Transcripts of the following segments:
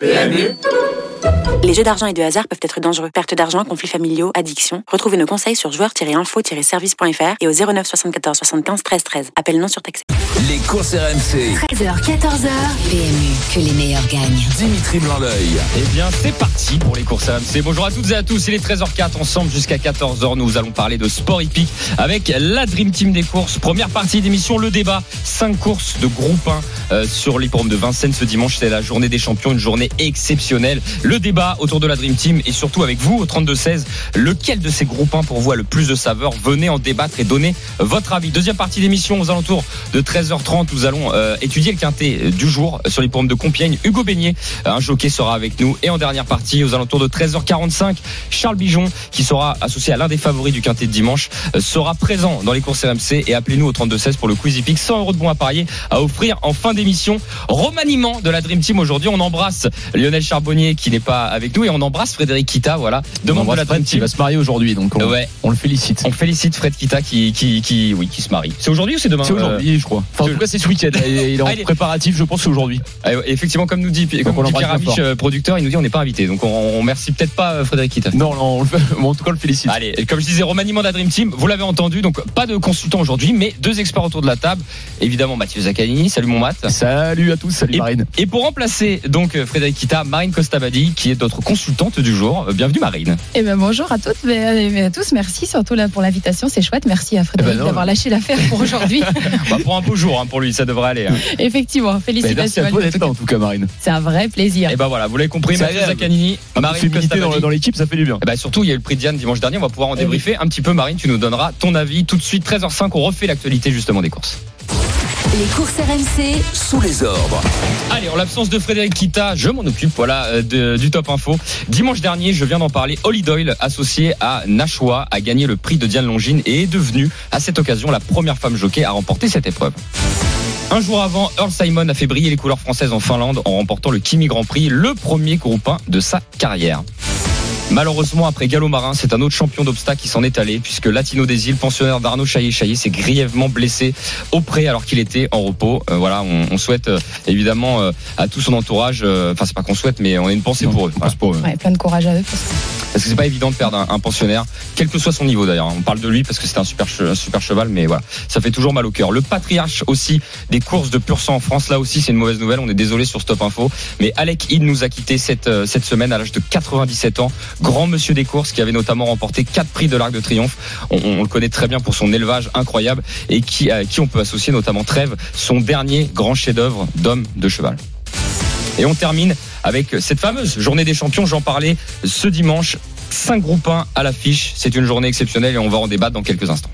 PMU Les jeux d'argent et de hasard peuvent être dangereux. Perte d'argent, conflits familiaux, addiction. Retrouvez nos conseils sur joueurs-info-service.fr et au 09 74 75 13 13. Appel non surtaxé. Les courses RMC. 13h, 14h, PMU, que les meilleurs gagnent. Dimitri Blanc-L'œil. Eh bien, c'est parti pour les courses RMC. Bonjour à toutes et à tous. Il est 13h04 ensemble jusqu'à 14h. Nous allons parler de sport hippique avec la Dream Team des courses. Première partie d'émission, le débat. Cinq courses de groupe 1 euh, sur l'hipporome de Vincennes ce dimanche. C'est la journée des champions, une journée exceptionnelle. Le débat autour de la Dream Team et surtout avec vous au 32-16. Lequel de ces groupes 1 pour vous a le plus de saveur? Venez en débattre et donner votre avis. Deuxième partie d'émission aux alentours de 13h30. Nous allons euh, étudier le quintet euh, du jour sur l'hipporome de Compiègne. Hugo Beignet, euh, un jockey, sera avec nous. Et en dernière partie, aux alentours de 13h45, Charles Bijon, qui sera associé à l'un des favoris du quintet de dimanche, euh, sera présent dans les courses RMC. Et appelez-nous au 32-16 pour le quiz hippique. 100 euros de bons à parier à offrir en fin d'émission. Remaniement de la Dream Team aujourd'hui. On embrasse Lionel Charbonnier qui n'est pas avec nous et on embrasse Frédéric Kita. Voilà, demande de la Dream qui va se marier aujourd'hui, donc on, Ouais. on le félicite. On félicite Fred Kita qui, qui, qui, oui, qui se marie. C'est aujourd'hui ou c'est demain C'est aujourd'hui, je crois. Enfin, en tout cas, c'est ce week-end. Il est- en Ah, préparatif, je pense, c'est aujourd'hui. Euh, effectivement, comme nous dit, comme nous dit Pierre Amiche, euh, producteur, il nous dit on n'est pas invité. Donc on, on remercie peut-être pas euh, Frédéric Kita. Non, non, on le fait- bon, en tout cas, on le félicite. Allez, et comme je disais, remaniement de la Dream Team, vous l'avez entendu, donc pas de consultant aujourd'hui, mais deux experts autour de la table. Évidemment, Mathieu Zaccanini, salut mon Matt. Salut à tous, salut Et, Marine. et pour remplacer donc euh, Frédéric Kita, Marine Costabadi, qui est notre consultante du jour. Euh, Bienvenue Marine. Eh ben bonjour à toutes et à tous. Merci surtout là pour l'invitation, c'est chouette. Merci à Frédéric Eh ben d'avoir lâché l'affaire pour aujourd'hui. Bah, pour un beau jour hein, pour lui, ça devrait aller. hein. Effectivement, merci félicitations. à toi d'être tout là, en tout cas, Marine. C'est un vrai plaisir. Et bah voilà, vous l'avez compris, Mathieu. Zaccanini, Marine dans, dans l'équipe, ça fait du bien. Eh ben, surtout, il y a eu le prix de Diane dimanche dernier. On va pouvoir en Eh débriefer un petit peu. Marine, tu nous donneras ton avis tout de suite. 13h05, on refait l'actualité justement des courses. Les courses RMC, Sous les ordres. Allez, en l'absence de Frédéric Kita, je m'en occupe, voilà, euh, de- du Top Info. Dimanche dernier, je viens d'en parler, Holly Doyle, associée à Nashua, a gagné le prix de Diane Longine et est devenue, à cette occasion, la première femme jockey à remporter cette épreuve. Un jour avant, Earl Simon a fait briller les couleurs françaises en Finlande en remportant le Kimi Grand Prix, le premier groupe 1 de sa carrière. Malheureusement, après Gallo Marin, c'est un autre champion d'obstacles qui s'en est allé, puisque Latino des îles, pensionnaire d'Arnaud Chaillet-Chaillet, s'est grièvement blessé au pré alors qu'il était en repos. Euh, voilà, on, on souhaite euh, évidemment euh, à tout son entourage, euh, enfin c'est pas qu'on souhaite, mais on a une pensée Non, pour eux. pense pour eux. Ouais, plein de courage à eux. parce que- Parce que c'est pas évident de perdre un, un pensionnaire, quel que soit son niveau d'ailleurs. On parle de lui parce que c'est un super, che- un super cheval, mais voilà, ça fait toujours mal au cœur. Le patriarche aussi des courses de pur sang en France, là aussi c'est une mauvaise nouvelle. On est désolé sur Stop Info, mais Alec Hill nous a quitté cette, cette semaine à l'âge de 97 ans. Grand monsieur des courses qui avait notamment remporté quatre prix de l'Arc de Triomphe. On, le connaît très bien pour son élevage incroyable et qui, à qui on peut associer notamment Trèves, son dernier grand chef-d'œuvre d'homme de cheval. Et on termine avec cette fameuse journée des champions. J'en parlais ce dimanche. 5 groupes 1 à l'affiche. C'est une journée exceptionnelle et on va en débattre dans quelques instants.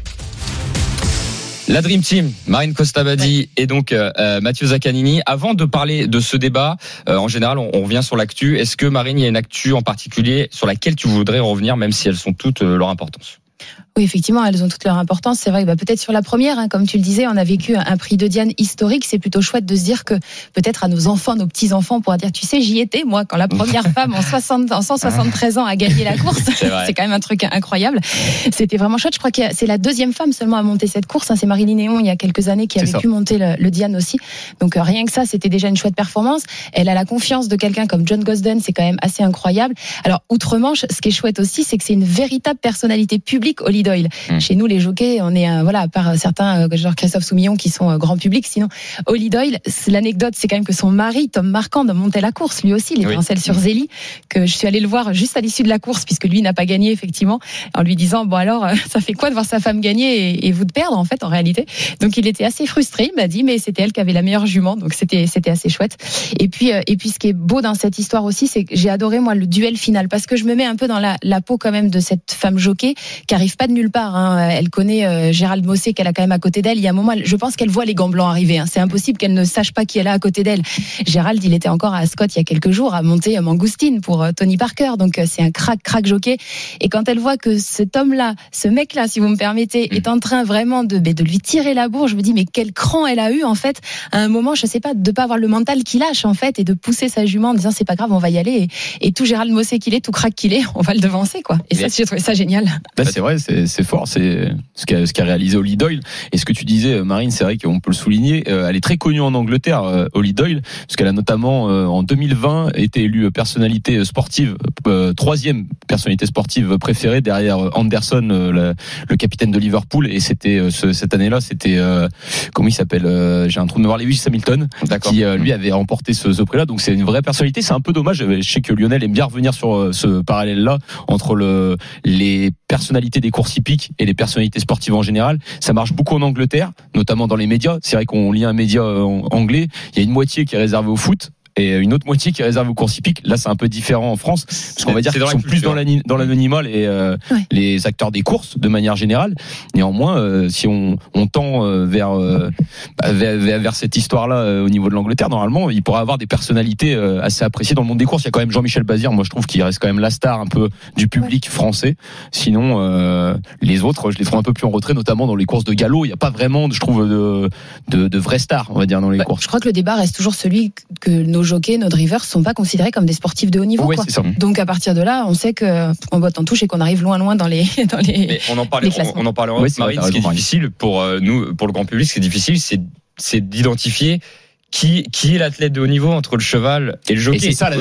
La Dream Team, Marine Costabadi et donc euh, euh, Mathieu Zaccanini. Avant de parler de ce débat, euh, en général, on, on revient sur l'actu. Est-ce que Marine, il y a une actu en particulier sur laquelle tu voudrais revenir, même si elles sont toutes euh, leur importance? Oui, effectivement, elles ont toute leur importance. C'est vrai que bah, peut-être sur la première, hein, comme tu le disais, on a vécu un prix de Diane historique. C'est plutôt chouette de se dire que peut-être à nos enfants, nos petits-enfants, on pourra dire, tu sais, j'y étais, moi, quand la première femme en, 60, en 173 ans a gagné la course. C'est quand même un truc incroyable. C'était vraiment chouette. Je crois que c'est la deuxième femme seulement à monter cette course. hein. C'est Marilyn Néon, il y a quelques années, qui avait ça. pu monter le, le Diane aussi. Donc euh, rien que ça, c'était déjà une chouette performance. Elle a la confiance de quelqu'un comme John Gosden, c'est quand même assez incroyable. Alors, outre-Manche, ce qui est chouette aussi, c'est que c'est une véritable personnalité publique, Holly Doyle. Mm. Chez nous, les jockeys, on est, euh, voilà, à part certains, euh, genre Christophe Soumillon, qui sont euh, grand public, sinon, Holly Doyle, l'anecdote, c'est quand même que son mari, Tom Marquand, montait la course, lui aussi, était Oui. sur Zélie, que je suis allée le voir juste à l'issue de la course, puisque lui n'a pas gagné, effectivement, en lui disant, bon alors, euh, ça fait quoi de voir sa femme gagner et, et vous de perdre, en fait, en réalité? Donc, il était assez frustré, il m'a dit, mais c'était elle qui avait la meilleure jument, donc c'était, c'était assez chouette. Et puis, euh, et puis, ce qui est beau dans cette histoire aussi, c'est que j'ai adoré, moi, le duel final, parce que je me mets un peu dans la, la peau, quand même, de cette femme jockey, qui arrive pas de nulle part, hein. Elle connaît euh, Gérald Mossé, qu'elle a quand même à côté d'elle. Il y a un moment, elle- je pense qu'elle voit les gants blancs arriver, hein. C'est impossible qu'elle ne sache pas qui elle a à côté d'elle. Gérald, il était encore à Scott il y a quelques jours à monter euh, Mangoustine pour euh, Tony Parker. Donc euh, c'est un crack, crack jockey. Et quand elle voit que cet homme-là, ce mec-là, si vous me permettez, Mm. est en train vraiment de, ben, de lui tirer la bourre, je me dis mais quel cran elle a eu en fait à un moment, je sais pas, de pas avoir le mental qui lâche en fait et de pousser sa jument en disant c'est pas grave, on va y aller. Et, et tout Gérald Mossé qu'il est, tout crack qu'il est, on va le devancer quoi. Et ça, j'ai trouvé ça génial. Bah, c'est vrai, c'est fort, c'est ce qu'a ce qu'a réalisé Holly Doyle. Et ce que tu disais, euh, Marine, c'est vrai qu'on peut le souligner. euh, Elle est très connue en Angleterre, euh, Holly Doyle, parce qu'elle a notamment euh, en 2020 été élue personnalité sportive, euh, troisième personnalité sportive préférée derrière Anderson, le, le capitaine de Liverpool. Et c'était euh, ce- cette année-là, c'était euh, comment il s'appelle euh, J'ai un trou de mémoire, Lewis Hamilton D'accord. qui euh, lui avait remporté ce, ce prix-là. Donc c'est une vraie personnalité. C'est un peu dommage. Je sais que Lionel aime bien revenir sur ce parallèle-là entre le, les personnalités des courses hippiques et les personnalités sportives en général. Ça marche beaucoup en Angleterre, notamment dans les médias. C'est vrai qu'on lit un média euh, anglais. Il y a une moitié qui est réservée au foot. Et une autre moitié qui est réservée aux courses hippiques. Là, c'est un peu différent en France, parce qu'on va dire C'est qu'ils dans la sont plus dans l'anonymat les, euh, Ouais. les acteurs des courses de manière générale. Néanmoins, euh, si on, on tend euh, vers, euh, bah, vers, vers- vers cette histoire-là euh, au niveau de l'Angleterre, normalement, il pourrait avoir des personnalités euh, assez appréciées dans le monde des courses. Il y a quand même Jean-Michel Bazir, moi je trouve qu'il reste quand même la star un peu du public français. Sinon, euh, les autres, je les trouve un peu plus en retrait, notamment dans les courses de galop. Il n'y a pas vraiment, je trouve, de, de, de vraies stars, on va dire, dans les Bah, courses. je crois que le débat reste toujours celui que nos jockeys, nos drivers sont pas considérés comme des sportifs de haut niveau. Ouais, quoi. c'est ça. Donc à partir de là, on sait que on botte en touche et qu'on arrive loin loin dans les dans les. Mais on en on, on en parlera. Vrai, Marine, ce qui est difficile pour euh, nous, pour le grand public, ce qui est difficile, c'est c'est d'identifier qui qui est l'athlète de haut niveau entre le cheval et le jockey. Et c'est ça, la,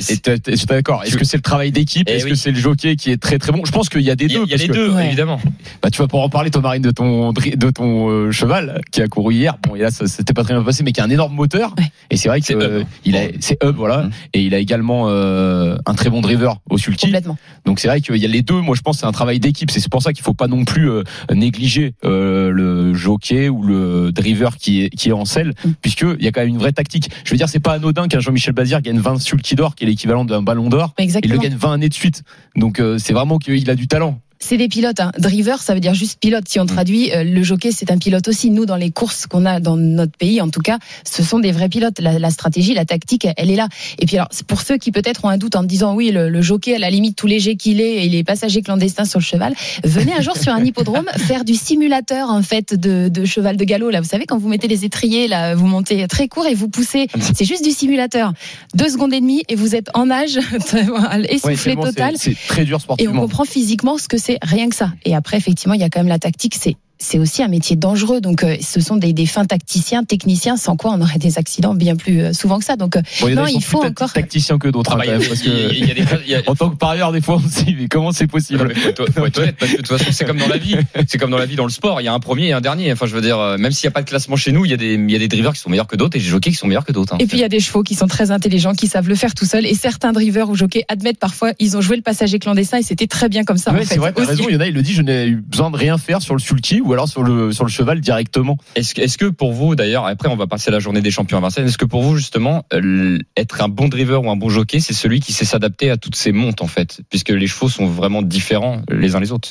c'est- d'accord. Est-ce que c'est le travail d'équipe Eh Est-ce oui. que c'est le jockey qui est très très bon Je pense qu'il y a des il y a, deux. il y a les que- deux, Ouais. évidemment. Bah, tu vas pouvoir en parler, toi, Marine, de ton, de ton euh, cheval qui a couru hier. Bon, et là, ça s'était pas très bien passé, mais qui a un énorme moteur. Ouais. Et c'est vrai que C'est euh, Hub. il a, c'est Hub, voilà. Mm. Et il a également euh, un très bon driver au sulky. Complètement. Donc c'est vrai qu'il y a les deux. Moi, je pense que c'est un travail d'équipe. C'est pour ça qu'il faut pas non plus euh, négliger euh, le jockey ou le driver qui est qui est en selle, Mm. puisque il y a quand même une vraie tactique. Je veux dire, c'est pas anodin qu'un Jean-Michel Bazir gagne 20 sulky d'or, qui est l'équivalent d'un ballon d'or. Il le gagne 20 années de suite. Donc euh, c'est vraiment qu'il a du talent. C'est des pilotes. Hein. Driver, ça veut dire juste pilote. Si on Mm. traduit, euh, le jockey, c'est un pilote aussi. Nous, dans les courses qu'on a dans notre pays, en tout cas, ce sont des vrais pilotes. La, la stratégie, la tactique, elle est là. Et puis alors, pour ceux qui peut-être ont un doute en disant oui, le, le jockey, à la limite, tout léger qu'il est, et il est passager clandestin sur le cheval, venez un jour sur un hippodrome faire du simulateur en fait de, de cheval de galop. Là, vous savez quand vous mettez les étriers, là, vous montez très court et vous poussez. C'est juste du simulateur. Deux secondes et demie et vous êtes en nage, essoufflé tellement c'est- total. C'est très dur Et on sportivement. comprend physiquement ce que c'est, rien que ça. Et après, effectivement, il y a quand même la tactique. C'est c'est aussi un métier dangereux. Donc, euh, ce sont des, des fins tacticiens, techniciens, sans quoi on aurait des accidents bien plus euh, souvent que ça. Donc, euh, Bon, il y en a Non, il faut plus encore- tacticiens que d'autres. Ah hein, bah, quand il y a- même, parce que- y a- des- y En tant que parieur, des fois, on se dit, mais comment c'est possible? Mais faut, être, faut être honnête, parce que de toute façon, c'est comme dans la vie. C'est comme dans la vie, dans le sport. Il y a un premier et un dernier. Enfin, je veux dire, même s'il n'y a pas de classement chez nous, il y a des, il y a des drivers qui sont meilleurs que d'autres et des jockeys qui sont meilleurs que d'autres. hein. et puis il y a des chevaux qui sont très intelligents, qui savent le faire tout seuls. Et certains drivers ou jockeys admettent parfois, ils ont joué le passager clandestin et c'était très bien comme ça. Ouais, en c'est vrai, t'as raison. Il y en a, il le dit, je n'ai eu besoin de rien faire sur le sulky ou alors sur le, sur le cheval directement. Est-ce que, est-ce que pour vous, d'ailleurs, après on va passer la journée des champions à Vincennes, est-ce que pour vous justement, euh, être un bon driver ou un bon jockey, c'est celui qui sait s'adapter à toutes ces montes en fait, puisque les chevaux sont vraiment différents les uns les autres.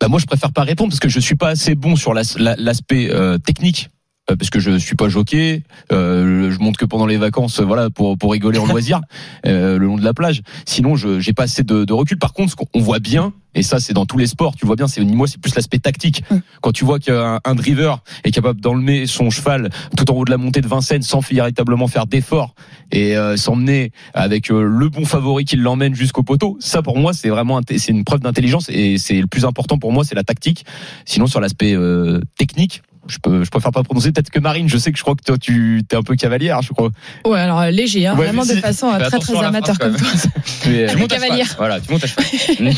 Bah, moi, je préfère pas répondre parce que je suis pas assez bon sur l'as- la- l'aspect euh, technique. euh, Parce que je suis pas jockey, euh, je monte que pendant les vacances, euh, voilà, pour pour rigoler en loisir, euh, le long de la plage. Sinon, je j'ai pas assez de, de recul. Par contre, ce qu'on voit bien, et ça c'est dans tous les sports, tu vois bien, c'est moi c'est plus l'aspect tactique. Mm. Quand tu vois qu'un un driver est capable d'enlever son cheval tout en haut de la montée de Vincennes sans véritablement faire d'effort et euh, s'emmener avec euh, le bon favori qui l'emmène jusqu'au poteau, ça pour moi c'est vraiment c'est une preuve d'intelligence et c'est le plus important pour moi, c'est la tactique. Sinon sur l'aspect euh, technique. Je, peux, je préfère pas prononcer. Peut-être que Marine, je sais que je crois que toi, tu es un peu cavalière, je crois. Ouais, alors euh, léger, hein, Ouais, vraiment de façon très très amateur comme toi. Tu montes cavalière. Voilà, tu montes à cheval. Mmh.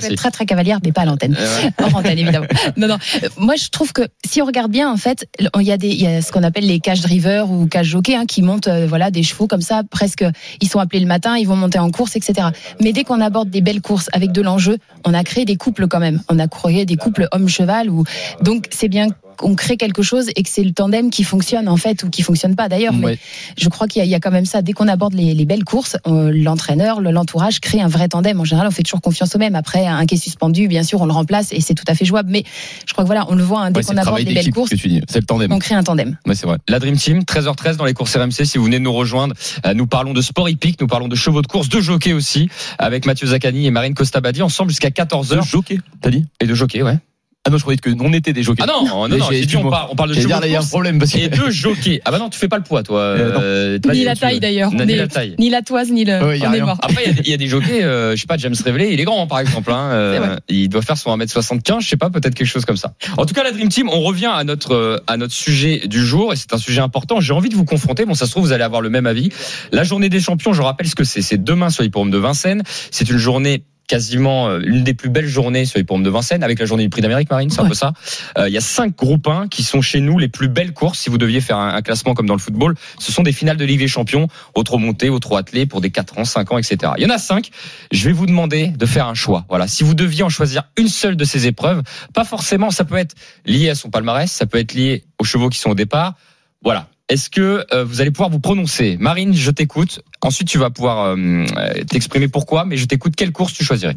Je peux être très très cavalière, mais pas à l'antenne. Euh, Hors antenne, évidemment. Non, non. Moi, je trouve que si on regarde bien, en fait, il y a des, il y a ce qu'on appelle les cage drivers ou cage jockeys, hein, qui montent, euh, voilà, des chevaux comme ça, presque, ils sont appelés le matin, ils vont monter en course, etc. Mais dès qu'on aborde des belles courses avec de l'enjeu, on a créé des couples quand même. On a créé des couples homme-cheval ou, donc c'est bien qu'on crée quelque chose et que c'est le tandem qui fonctionne, en fait, ou qui fonctionne pas d'ailleurs. Mais Ouais. je crois qu'il y, a- il y a quand même ça. Dès qu'on aborde les, les belles courses, l'entraîneur, le- l'entourage crée un vrai tandem. En général, on fait toujours confiance au même. Après, un qui est suspendu, bien sûr, on le remplace et c'est tout à fait jouable. Mais je crois que voilà, on le voit hein, dès Ouais, qu'on le aborde les belles courses, que tu dis. C'est le tandem. on crée un tandem. Ouais, c'est vrai. La Dream Team, 13h13 dans les courses RMC. Si vous venez de nous rejoindre, euh, nous parlons de sport hippique, nous parlons de chevaux de course, de jockey aussi, avec Mathieu Zaccani et Marine Costabadi, ensemble jusqu'à 14h. De jockey, t'as dit? Et de jockey, ouais. Ah non, je croyais que on était des jockeys. Ah non, non, non, j'ai- dit on parle, on parle de chevaux il y a un problème parce que. et de jockeys. Ah bah non, tu fais pas le poids, toi. Euh, euh, Ni la taille d'ailleurs. Ni On est- la taille. Ni la toise, ni le. Ouais, y a on est mort. Après, il y a des- il y, a des jockeys, euh, je sais pas, James Reveley, il est grand, par exemple. Hein, euh, il doit faire son 1m75, je sais pas, peut-être quelque chose comme ça. En tout cas, la Dream Team, on revient à notre, euh, à notre sujet du jour, et c'est un sujet important. J'ai envie de vous confronter. Bon, ça se trouve, vous allez avoir le même avis. La journée des champions, je rappelle ce que c'est. C'est demain sur l'hippodrome de Vincennes. C'est une journée quasiment euh, l'une des plus belles journées sur l'hippodrome de Vincennes avec la journée du prix d'Amérique Marine c'est un peu ça. Euh, il y a cinq groupes 1 qui sont chez nous les plus belles courses. Si vous deviez faire un, un classement comme dans le football ce sont des finales de Ligue des Champions au trop monté au trop attelé pour des 4 ans 5 ans etc il y en a cinq. Je vais vous demander de faire un choix. Voilà. Si vous deviez en choisir une seule de ces épreuves pas forcément ça peut être lié à son palmarès ça peut être lié aux chevaux qui sont au départ. Voilà est-ce que euh, vous allez pouvoir vous prononcer Marine, je t'écoute. Ensuite, tu vas pouvoir euh, euh, t'exprimer pourquoi, mais je t'écoute. Quelle course tu choisirais?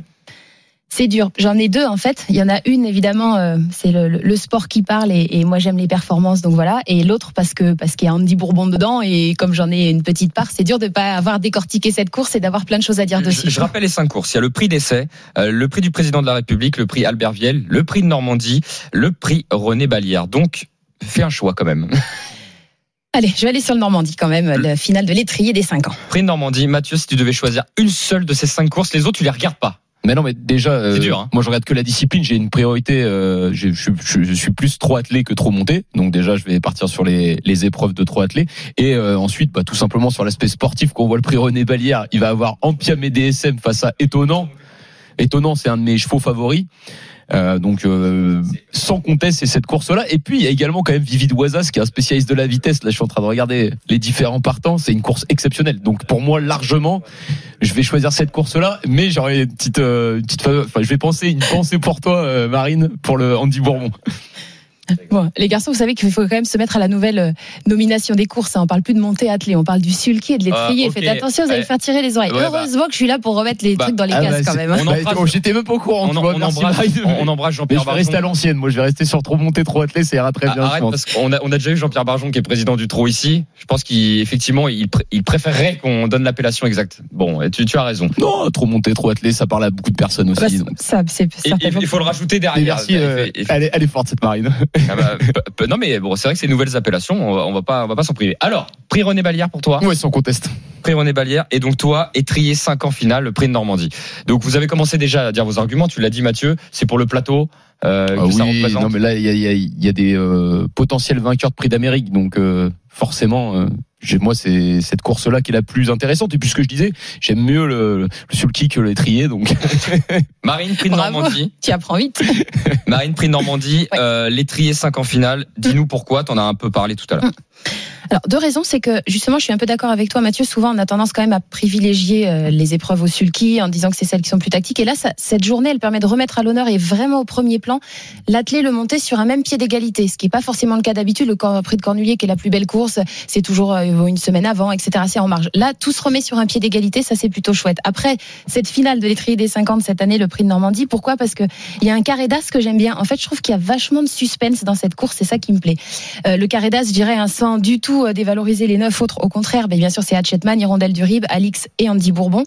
C'est dur. J'en ai deux en fait. Il y en a une évidemment, euh, c'est le, sport qui parle et, et moi j'aime les performances donc voilà. Et l'autre parce que parce qu'il y a Andy Bourbon dedans et comme j'en ai une petite part, c'est dur de pas avoir décortiqué cette course et d'avoir plein de choses à dire dessus. je, je rappelle les cinq courses. Il y a le prix d'essai, euh, le prix du président de la République, le prix Albert Viel, le prix de Normandie, le prix René Balière. Donc, fais un choix quand même. Allez, je vais aller sur le Normandie quand même, le final de l'étrier des 5 ans. Prix de Normandie, Mathieu, si tu devais choisir une seule de ces cinq courses, les autres tu les regardes pas. Mais non, mais déjà, euh, C'est dur, hein. moi je regarde que la discipline. J'ai une priorité. euh, je, je, je- je suis plus trop attelé que trop monté. Donc déjà, je vais partir sur les, les épreuves de trop attelé. Et euh, ensuite, bah, tout simplement sur l'aspect sportif, quand on voit le prix René Balière, il va avoir Ampiam et DSM face à Étonnant. Étonnant, c'est un de mes chevaux favoris. Euh, donc euh, sans conteste c'est cette course là et puis il y a également quand même Vivid Oisas qui est un spécialiste de la vitesse. Là je suis en train de regarder les différents partants. C'est une course exceptionnelle. Donc pour moi largement je vais choisir cette course là mais j'aurais une petite euh, une petite enfin je vais penser une pensée pour toi euh, Marine pour le Andy Bourbon Bon, les garçons, vous savez qu'il faut quand même se mettre à la nouvelle euh, nomination des courses. hein. On parle plus de montée attelée, on parle du sulky et de l'étrier. Ah, ok. Faites attention, vous allez Ouais. faire tirer les oreilles. Ouais, bah. Heureusement que je suis là pour remettre les Bah, trucs dans les Ah, cases bah, quand même. hein. On Bah, embrasse- j'étais même pas au courant On, tu en- vois, on embrasse, on, on embrasse Jean-Pierre je vais rester à Barjon. l'ancienne moi je vais rester sur trop monté trop attelé ça ira très bien Ah, je Arrête pense. parce qu'on a, on a déjà eu Jean-Pierre Barjon qui est président du Trot ici. Je pense qu'effectivement il, pr- il préférerait qu'on donne l'appellation exacte. Bon, tu, tu as raison. non trop monté trop attelé ça parle à beaucoup de personnes Bah, aussi ça, c'est il faut le rajouter derrière. merci euh, elle est forte cette Marine Ah bah, non mais bon, c'est vrai que une nouvelles appellations, on va, pas, on va pas s'en priver. Alors, prix René Balière pour toi, ouais sans conteste prix René Balière, et donc toi, étrier 5 ans finale, le prix de Normandie. Donc vous avez commencé déjà à dire vos arguments, tu l'as dit Mathieu, c'est pour le plateau euh, que Ah ça oui, représente. non mais là il y a, il y a- il y a des euh, potentiels vainqueurs de prix d'Amérique, donc euh, forcément, j'ai- moi c'est cette course-là qui est la plus intéressante. Et puis ce que je disais, j'aime mieux le, le sulky que l'étrier, donc Marine, prix de Bravo. Normandie. Tu apprends vite. Marine, prix de Normandie, Ouais. euh, l'étrier 5 ans finale. Dis-nous pourquoi, t'en as un peu parlé tout à l'heure. Alors, deux raisons, c'est que justement, je suis un peu d'accord avec toi, Mathieu. Souvent, on a tendance quand même à privilégier euh, les épreuves au sulky en disant que c'est celles qui sont plus tactiques. Et là, cette journée, elle permet de remettre à l'honneur et vraiment au premier plan l'athlète le monter sur un même pied d'égalité, ce qui n'est pas forcément le cas d'habitude. Le prix de Cornulier, qui est la plus belle course, c'est toujours euh, une semaine avant, etc. C'est en marge. Là, tout se remet sur un pied d'égalité, ça c'est plutôt chouette. Après, cette finale de l'étrier des 50 cette année, le prix de Normandie, pourquoi? Parce que il y a un carré d'as que j'aime bien. En fait, je trouve qu'il y a vachement de suspense dans cette course, c'est ça qui me plaît. Euh, le carré d'as, je dirais, un du tout euh, dévaloriser les neuf autres. Au contraire, ben, bien sûr, c'est Hatchetman, Hirondelle du Rib, Alix et Andy Bourbon.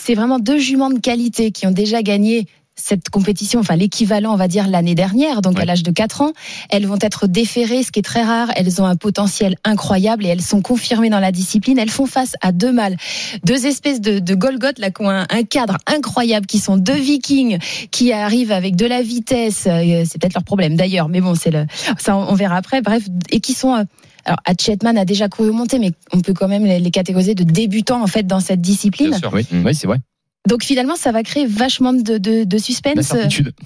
C'est vraiment deux juments de qualité qui ont déjà gagné cette compétition, enfin l'équivalent, on va dire, l'année dernière, donc à l'âge de 4 ans. Elles vont être déférées, ce qui est très rare. Elles ont un potentiel incroyable et elles sont confirmées dans la discipline. Elles font face à deux mâles, deux espèces de, de Golgoth, là, qui ont un, un cadre incroyable, qui sont deux vikings, qui arrivent avec de la vitesse. euh, C'est peut-être leur problème d'ailleurs, mais bon, c'est le, ça, on on verra après. Bref, et qui sont, euh, alors, Hatchetman a déjà couru monté, mais on peut quand même les, les catégoriser de débutants, en fait, dans cette discipline. Bien sûr. oui, oui c'est vrai. Donc finalement, ça va créer vachement de, de, de suspense.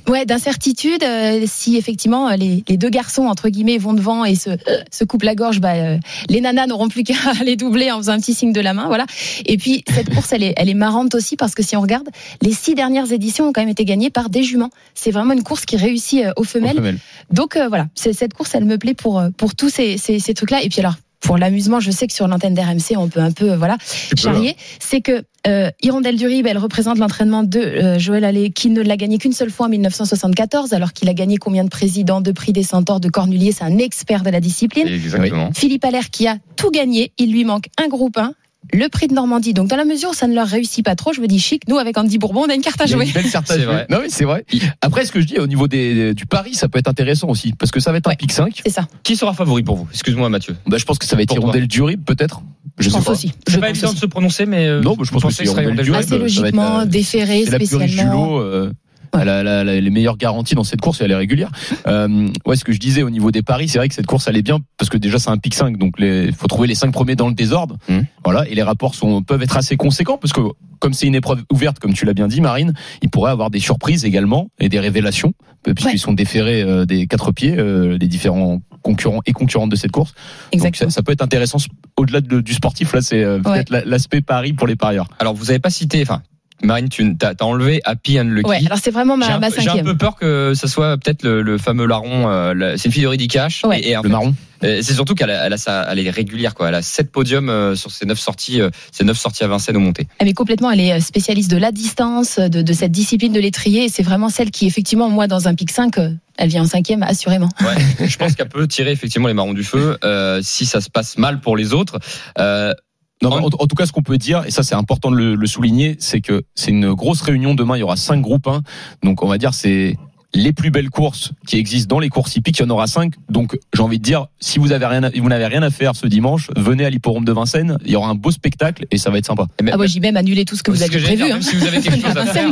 Ouais, d'incertitude. euh, si effectivement euh, les, les deux garçons entre guillemets vont devant et se, se coupent la gorge, bah, euh, les nanas n'auront plus qu'à les doubler en faisant un petit signe de la main, voilà. Et puis cette course, elle est, elle est marrante aussi parce que si on regarde, les six dernières éditions ont quand même été gagnées par des juments. C'est vraiment une course qui réussit euh, aux Aux femelles. femelles. Donc euh, voilà, cette course, elle me plaît pour pour tous ces, ces, ces trucs-là. Et puis alors. Pour l'amusement, je sais que sur l'antenne d'RMC, on peut un peu euh, voilà charrier. C'est que euh, Hirondelle du Rib, elle représente l'entraînement de euh, Joël Allais, qui ne l'a gagné qu'une seule fois en 1974, alors qu'il a gagné combien de présidents de prix des centaures de Cornulier. C'est un expert de la discipline. Exactement. Philippe Allaire qui a tout gagné, il lui manque un groupe 1 le prix de Normandie. Donc dans la mesure où ça ne leur réussit pas trop, je me dis chic, nous avec Andy Bourbon, on a une carte à jouer. une belle carte à C'est jouer. vrai. Non, oui, c'est vrai. Après, ce que je dis au niveau des, du pari, ça peut être intéressant aussi. Parce que ça va être un pic 5. C'est ça, Qui sera favori pour vous? Excuse-moi, Mathieu. Bah, je pense que ça va être Hirondelle Durib, peut-être. Je, je sais pense pas. aussi. Je C'est pas pense évident aussi. de se prononcer, mais. euh, Non, bah, je pense que pensez c'est ce sera Hirondelle Hirondelle Durib. Assez logiquement, euh, déféré C'est la du spécialement. lot. euh, Ouais. Elle a, la- la- les meilleures garanties dans cette course et elle est régulière. Euh, ouais, ce que je disais au niveau des paris, c'est vrai que cette course elle est bien parce que déjà c'est un pic 5, donc il faut trouver les 5 premiers dans le désordre. Mhm. Voilà, et les rapports sont peuvent être assez conséquents parce que comme c'est une épreuve ouverte, comme tu l'as bien dit, Marine, il pourrait avoir des surprises également et des révélations puisqu'ils Ouais. sont déférés euh, des quatre pieds, euh, les différents concurrents et concurrentes de cette course. Donc ça, Exactement. ça peut être intéressant au-delà de- du sportif. Là, c'est euh, peut-être la- l'aspect pari pour les parieurs. Alors, vous avez pas cité. Enfin, Marine, tu as, enlevé Happy and Lucky. Ouais, alors c'est vraiment ma, ma peu- j'ai un cinquième. peu peur que ça soit peut-être le, le fameux larron. euh, la- c'est une fille de Rudy Cash. Ouais. Et, et Le fait, marron. c'est surtout qu'elle a, elle a sa, elle est régulière quoi. Elle a sept podiums euh, sur ses neuf sorties, euh, ses neuf sorties à Vincennes au montées. Elle est complètement, elle est spécialiste de la distance, de, de cette discipline de l'étrier. Et c'est vraiment celle qui, effectivement, moi, dans un pic 5, euh, elle vient en cinquième, assurément. Ouais. Je pense qu'elle peut tirer effectivement les marrons du feu euh, si ça se passe mal pour les autres. Euh, Non, En- tout cas, ce qu'on peut dire, et ça c'est important de le, le souligner, c'est que c'est une grosse réunion demain. Il y aura cinq groupes 1. Donc on va dire c'est les plus belles courses qui existent dans les courses hippiques. Il y en aura cinq. Donc j'ai envie de dire, si vous avez rien, à- vous n'avez rien à faire ce dimanche, venez à l'hipporome de Vincennes. Il y aura un beau spectacle et ça va être sympa. Ah, moi, j'ai même annulé tout ce que vous j'allais prévu. dire, hein. si vous avez quelque chose à faire,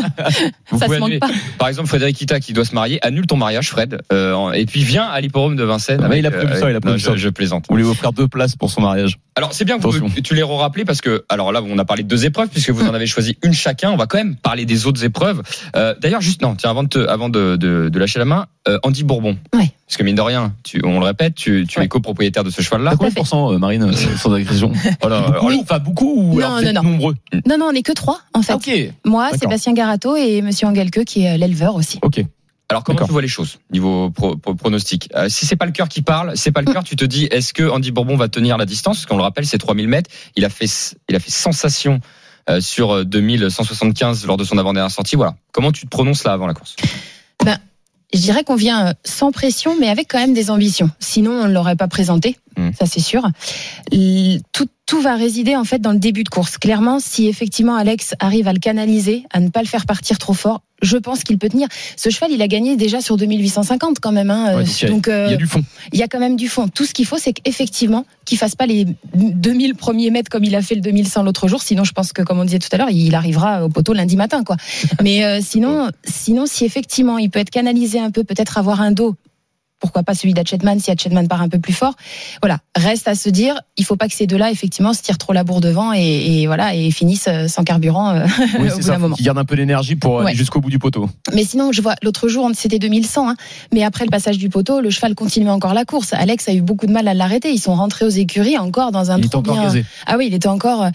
vous Ça pouvez se manque annuler. pas. Par exemple, Frédéric Ita qui doit se marier, annule ton mariage, Fred, euh, et puis viens à l'hipporome de Vincennes. Ah, mais avec, il a prévu euh, ça, il a prévu non, ça. Je, je plaisante. Vous voulez offrir deux places pour son mariage. Alors c'est bien que vous- tu les rappelé parce que alors là on a parlé de deux épreuves puisque vous en avez choisi une chacun. On va quand même parler des autres épreuves. Euh, D'ailleurs juste non tiens avant de te- avant de, de, de lâcher la main euh, Andy Bourbon. Ouais. Parce que mine de rien tu, on le répète tu, tu Ouais. es copropriétaire de ce cheval là. T'as combien de pourcents, euh, Marine, euh, sans agression Voilà. alors, Oui. Enfin beaucoup ou Non, alors non, non. nombreux Non, non, on n'est que trois, en fait. Ah. Moi. Sébastien Garato et Monsieur Angelke, qui est euh, l'éleveur aussi. Ok. Alors comment tu vois les choses niveau pro, pro- pronostic euh, Si c'est pas le cœur qui parle, c'est pas le cœur. Tu te dis est-ce que Andy Bourbon va tenir la distance? Parce qu'on le rappelle c'est 3000 mètres. Il a fait il a fait sensation euh, sur euh, 2175 lors de son avant-dernière sortie. Voilà. Comment tu te prononces là avant la course? Je dirais qu'on vient euh, sans pression, mais avec quand même des ambitions. Sinon, on ne l'aurait pas présenté, Mm. ça c'est sûr. Tout, tout va résider en fait dans le début de course. Clairement, si effectivement Alex arrive à le canaliser, à ne pas le faire partir trop fort, je pense qu'il peut tenir. Ce cheval, il a gagné déjà sur 2850 quand même. Hein. Ouais, donc il y a- donc Il y euh, a du fond. il y a quand même du fond. Tout ce qu'il faut, c'est qu'effectivement, qu'il fasse pas les 2000 premiers mètres comme il a fait le 2100 l'autre jour. Sinon, je pense que, comme on disait tout à l'heure, il arrivera au poteau lundi matin, quoi. Mais euh, sinon, sinon, si effectivement, il peut être canalisé un peu, peut-être avoir un dos. Pourquoi pas celui d'Hatchetman si Hatchetman part un peu plus fort. Voilà, reste à se dire, il faut pas que ces deux-là effectivement se tirent trop la bourre devant et, et voilà et finissent euh, sans carburant euh, Oui, au bout ça. d'un moment. Qui garde un peu d'énergie pour Ouais. aller jusqu'au bout du poteau. Mais sinon, je vois l'autre jour, c'était 2100, hein, mais après le passage du poteau, le cheval continuait encore la course. Alex a eu beaucoup de mal à l'arrêter. Ils sont rentrés aux écuries encore dans un Il trou encore bien. Ah oui, il était encore.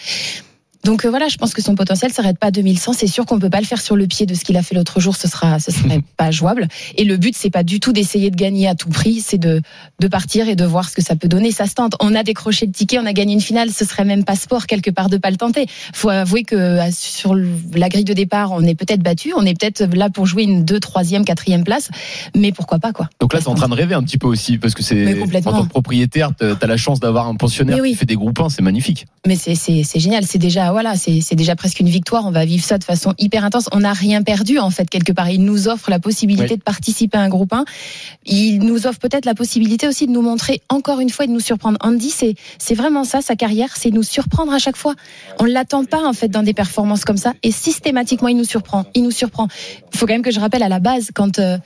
Donc euh, voilà, je pense que son potentiel s'arrête pas à 2100. C'est sûr qu'on peut pas le faire sur le pied de ce qu'il a fait l'autre jour. Ce sera, ce serait pas jouable. Et le but, c'est pas du tout d'essayer de gagner à tout prix. C'est de de partir et de voir ce que ça peut donner. Ça se tente. On a décroché le ticket, on a gagné une finale. Ce serait même pas sport quelque part de pas le tenter. Faut avouer que euh, sur la grille de départ, on est peut-être battu. On est peut-être là pour jouer une deux, troisième, quatrième place. Mais pourquoi pas quoi Donc là, t'es en train de rêver un petit peu aussi, parce que c'est complètement. en tant que propriétaire, t'as t'as la chance d'avoir un pensionnaire oui. qui fait des groupes 1, c'est magnifique. Mais c'est c'est c'est génial, c'est déjà voilà, c'est déjà presque une victoire. On va vivre ça de façon hyper intense. On n'a rien perdu en fait quelque part. Il nous offre la possibilité Oui. de participer à un groupe 1. Il nous offre peut-être la possibilité aussi de nous montrer encore une fois et de nous surprendre. Andy, c'est c'est vraiment ça sa carrière, c'est nous surprendre à chaque fois. On l'attend pas en fait dans des performances comme ça et systématiquement il nous surprend. Il nous surprend. Il faut quand même que je rappelle à la base quand euh,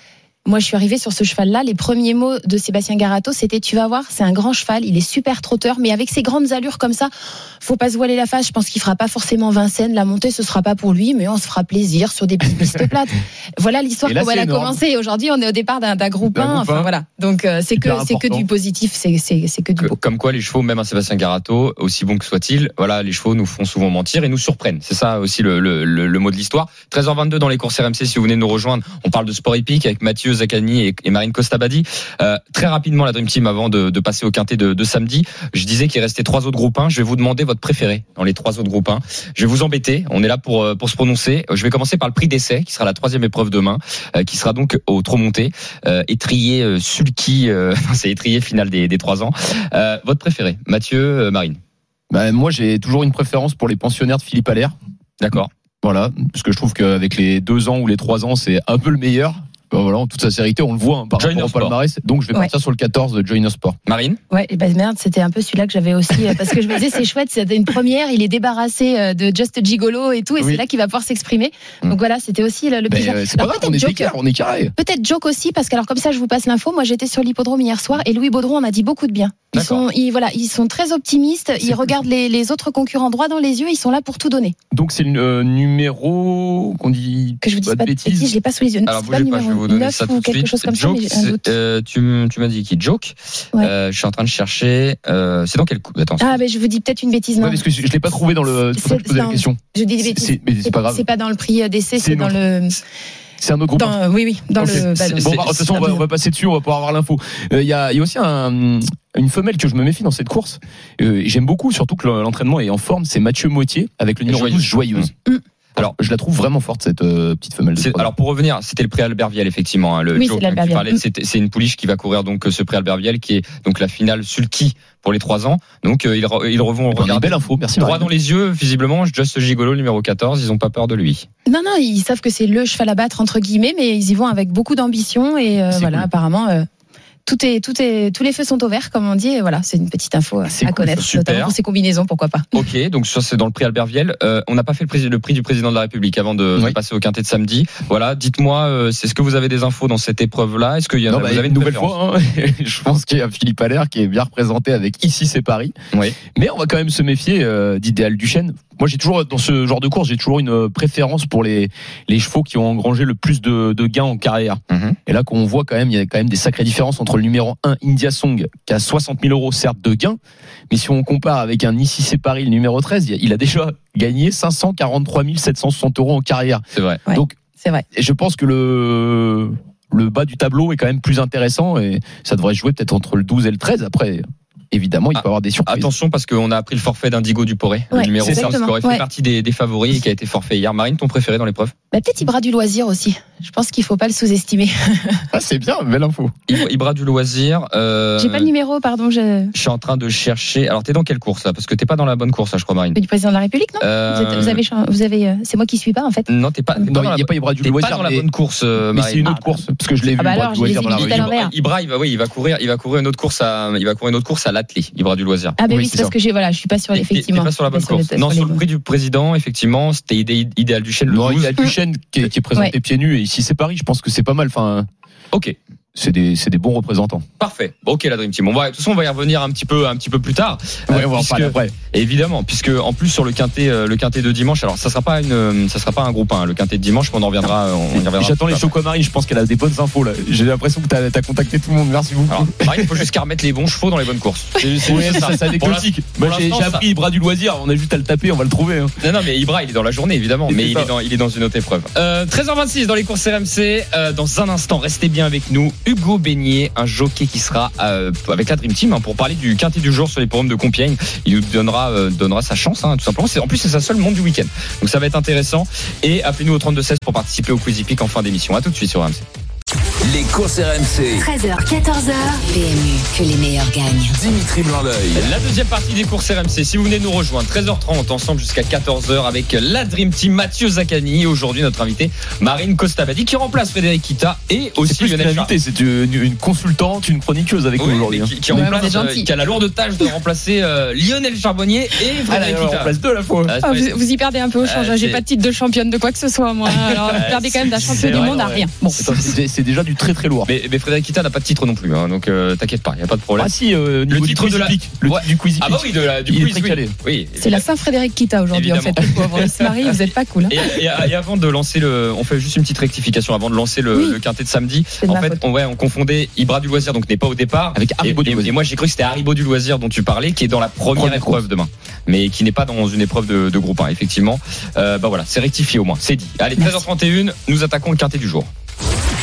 moi, je suis arrivée sur ce cheval-là. Les premiers mots de Sébastien Garato, c'était "Tu vas voir, c'est un grand cheval. Il est super trotteur, mais avec ses grandes allures comme ça, faut pas se voiler la face. Je pense qu'il fera pas forcément Vincennes. La montée, ce sera pas pour lui, mais on se fera plaisir sur des petites pistes plates. Voilà l'histoire comment elle a commencé. Aujourd'hui, on est au départ d'un groupe D'un 1. groupe Enfin un. voilà. Donc euh, c'est que c'est que du positif. C'est c'est c'est que du beau. Comme quoi, les chevaux, même un Sébastien Garato, aussi bon que soit-il, voilà, les chevaux nous font souvent mentir et nous surprennent. C'est ça aussi le, le, le, le mot de l'histoire. 13h22 dans les courses RMC, si vous venez nous rejoindre, on parle de sport épique avec Mathieu Zaccani et, et Marine Costabadi. Euh, très rapidement, la Dream Team, avant de, de passer au quintet de, de samedi, je disais qu'il restait trois autres groupes 1. Je vais vous demander votre préféré dans les trois autres groupes 1. Je vais vous embêter. On est là pour, euh, pour se prononcer. Je vais commencer par le prix d'essai, qui sera la troisième épreuve demain, euh, qui sera donc au trop monté. Euh, étrier euh, sulky, c'est étrier final des, des trois ans. Votre préféré, Mathieu, Marine. Bah, moi, j'ai toujours une préférence pour les pensionnaires de Philippe Allaire. D'accord. Voilà, parce que je trouve qu'avec les deux ans ou les trois ans, c'est un peu le meilleur. Voilà, en toute sincérité, on le voit hein, par Joiner rapport au Sport. palmarès. Donc, je vais Ouais. partir sur le 14 de Joiner Sport. Marine Ouais, et ben merde, c'était un peu celui-là que j'avais aussi euh, parce que je me disais c'est chouette, c'était une première, il est débarrassé euh, de Just Gigolo et tout, et Oui. c'est là qu'il va pouvoir s'exprimer. Donc voilà, c'était aussi le, le euh, c'est pas Alors, grave, on peut-être est Joke, écart, on est carré. Peut-être Joke aussi, parce que alors comme ça, je vous passe l'info. Moi, j'étais sur l'hippodrome hier soir et Louis Baudron en a dit beaucoup de bien. Ils sont, ils, voilà, ils sont très optimistes. Ils regardent les, les autres concurrents droit dans les yeux. Ils sont là pour tout donner. Donc, c'est le euh, numéro qu'on dit Que je vous dise pas pas de bêtises, je l'ai pas sous les yeux. Alors pas le numéro vous donner 9 ça ou tout de quelque suite. chose comme ça, Joke, mais euh, tu, m'as dit qui? Joke? Ouais. Euh, Je suis en train de chercher. euh, c'est dans quel coup Attends. Ah, ben je vous dis peut-être une bêtise. Ouais, parce que je je l'ai pas trouvé dans le. C'est pour ça que je la question. je dis des C'est- bêtises. c'est- Mais c'est pas grave. C'est pas dans le prix d'essai, C'est dans le. C'est un autre groupe. Dans, oui, oui, dans le. bah, dans- Bon, bah, de toute façon, on va, on va passer dessus, on va pouvoir avoir l'info. Euh, Il y, a, il y a aussi un- une femelle que je me méfie dans cette course. Euh, J'aime beaucoup, surtout que l'entraînement est en forme. C'est Mathieu Moitié avec le numéro Joyeuse. 12, Joyeuse. Mm. Alors, je la trouve vraiment forte, cette euh, petite femelle. de alors pour revenir, c'était le prix Albertviel effectivement. hein, le Oui, c'est Mm. C'est une pouliche qui va courir donc euh, ce prix Alberviel qui est donc la finale sulky pour les trois ans. Donc euh, ils, re- ils revont Eh ben, regarder belle info, merci. droit dans les yeux. Visiblement, Just Gigolo numéro 14. Ils ont pas peur de lui. Non, non, ils savent que c'est le cheval à battre entre guillemets, mais ils y vont avec beaucoup d'ambition et euh, voilà, cool. apparemment. Tout est, tout est, tous les feux sont au vert, comme on dit. Et voilà, c'est une petite info à cool, connaître, super. notamment pour ces combinaisons, pourquoi pas. Ok, donc ça c'est dans le prix Alberviel. Euh, on n'a pas fait le prix, le prix du président de la République avant de, passer au quintet de samedi. Voilà, dites-moi, euh, c'est ce que vous avez des infos dans cette épreuve-là? Est-ce qu'il y en Non, a bah, vous avez une nouvelle fois, hein. je pense qu'il y a Philippe Allaire qui est bien représenté avec ici c'est Paris. Oui. Mais on va quand même se méfier euh, d'idéal Duchesne. Moi, j'ai toujours dans ce genre de course, j'ai toujours une euh, préférence pour les les chevaux qui ont engrangé le plus de, de gains en carrière. Mhm. Et là, qu'on voit quand même, il y a quand même des sacrées différences entre le numéro 1 India Song qui a 60 000 euros certes de gains, mais si on compare avec un ici c'est Paris le numéro 13, il a- il a déjà gagné 543 760 euros en carrière. C'est vrai. Ouais. Donc C'est vrai. et je pense que le le bas du tableau est quand même plus intéressant et ça devrait jouer peut-être entre le 12 et le 13. Après, évidemment, il peut Ah, y avoir des surprises. Attention parce qu'on a appris le forfait d'Indigo Duporé, le Ouais, numéro c'est 15 exactement, qui aurait fait ouais. partie des, des favoris et qui a été forfait hier. Marine, ton préféré dans l'épreuve Bah, peut-être Ibra du loisir aussi. Je pense qu'il faut pas le sous-estimer. Ah, c'est bien, belle info. Ibra, du loisir. Euh, J'ai pas le numéro, pardon, je... Je suis en train de chercher. Alors, t'es dans quelle course là? Parce que t'es pas dans la bonne course, là, je crois, Marine. du président de la République, non? Euh, vous, êtes- vous avez, vous avez, euh, c'est moi qui suis pas en fait. Non, t'es pas. Non, il n'y a pas Ibra du loisir, pas dans la bonne course, euh, mais Marine. c'est une autre course parce que je l'ai vu Ah bah Ibra du loisir dans la il va, oui, il va courir, il va courir une autre course à, il va courir une autre course à l'Athlé, Ibra du loisir. Ah, ben Oui, oui, c'est parce ça. que j'ai, voilà, je suis pas sur effectivement. pas sur la bonne Sur course. Non, sur le prix du président, effectivement, c'était idé- idéal du chêne le Non, il 12. y a Duchesne qui est, qui est présenté pieds nus et ici c'est Paris. Je pense que c'est pas mal. Enfin, Ok. C'est des, c'est des bons représentants. Parfait. Bon, Ok, la Dream Team. On va, de toute façon, on va y revenir un petit peu, un petit peu plus tard. Ouais, Euh, on va en puisque- parler après. Évidemment, puisque en plus sur le quintet, euh, le quintet de dimanche, alors ça sera pas une, euh, ça sera pas un groupe 1, le quintet de dimanche, mais on en reviendra, euh, reviendra. J'attends les tard. Choco Marine. Je pense qu'elle a des bonnes infos là. J'ai l'impression que t'as as contacté tout le monde. Merci beaucoup. Alors, Marine, il faut juste qu'à remettre les bons chevaux dans les bonnes courses. C'est- ça, c'est Pour anecdotique. Moi, j'ai ça- appris Ibra du loisir. On a juste à le taper. On va le trouver. hein. Non, non, mais Ibra, il est dans la journée, évidemment, mais il ça. est, dans, il est dans une autre épreuve. Euh, 13h26 dans les courses RMC. Euh, dans un instant, restez bien avec nous. Hugo Beignet, un jockey qui sera euh, avec la Dream Team hein, pour parler du quintet du jour sur les forums de Compiègne. Il nous donnera, euh, donnera sa chance, hein, tout simplement. En plus, c'est sa seule montre du week-end. Donc ça va être intéressant. Et appelez-nous au 3216 pour participer au Quizy Peak en fin d'émission. À tout de suite sur RMC. Les courses RMC. 13h, 14h. PMU, que les meilleurs gagnent. Dimitri Blanc-L'œil. La deuxième partie des courses RMC. Si vous venez nous rejoindre, 13h30 ensemble jusqu'à 14h avec la Dream Team Mathieu Zaccani et aujourd'hui notre invité Marine Costabadi qui remplace Frédéric Kita et aussi Lionel Char- invitée. C'est une, une consultante, une chroniqueuse avec Oui, nous aujourd'hui. hein. qui, qui remplace, euh, qui a la lourde tâche de remplacer euh, Lionel Charbonnier et Ah, Frédéric Kita. place deux à la fois. Ah, Ah, vous, vous y perdez un peu au change. Ah, J'ai pas de titre de championne de quoi que ce soit, moi. Alors, vous perdez quand même d'un champion du monde à rien. Bon. C'est déjà du très très lourd. mais, mais Frédéric Kita n'a pas de titre non plus, hein, donc euh, t'inquiète pas, il n'y a pas de problème. Ah si, euh, niveau titre du de la-. Le Ouais. titre du Quizy Ah bah oui, de la, du Il quiz, oui. Oui, C'est la Saint-Frédéric Kita aujourd'hui, en fait, Évidemment. le pauvre. Il se marie, vous êtes pas cool. Hein. Et, et- et avant de lancer le, on fait juste une petite rectification avant de lancer le, Oui. le quintet de samedi. de En fait, faute. on, ouais, on confondait Ibra du loisir, donc n'est pas au départ, Avec Haribo du loisir. et moi j'ai cru que c'était Haribo du loisir dont tu parlais, qui est dans la première épreuve demain, mais qui n'est pas dans une épreuve de, groupe 1, effectivement. Euh, bah voilà, c'est rectifié au moins, c'est dit. Allez, Merci. 13h31, nous attaquons le quintet du jour.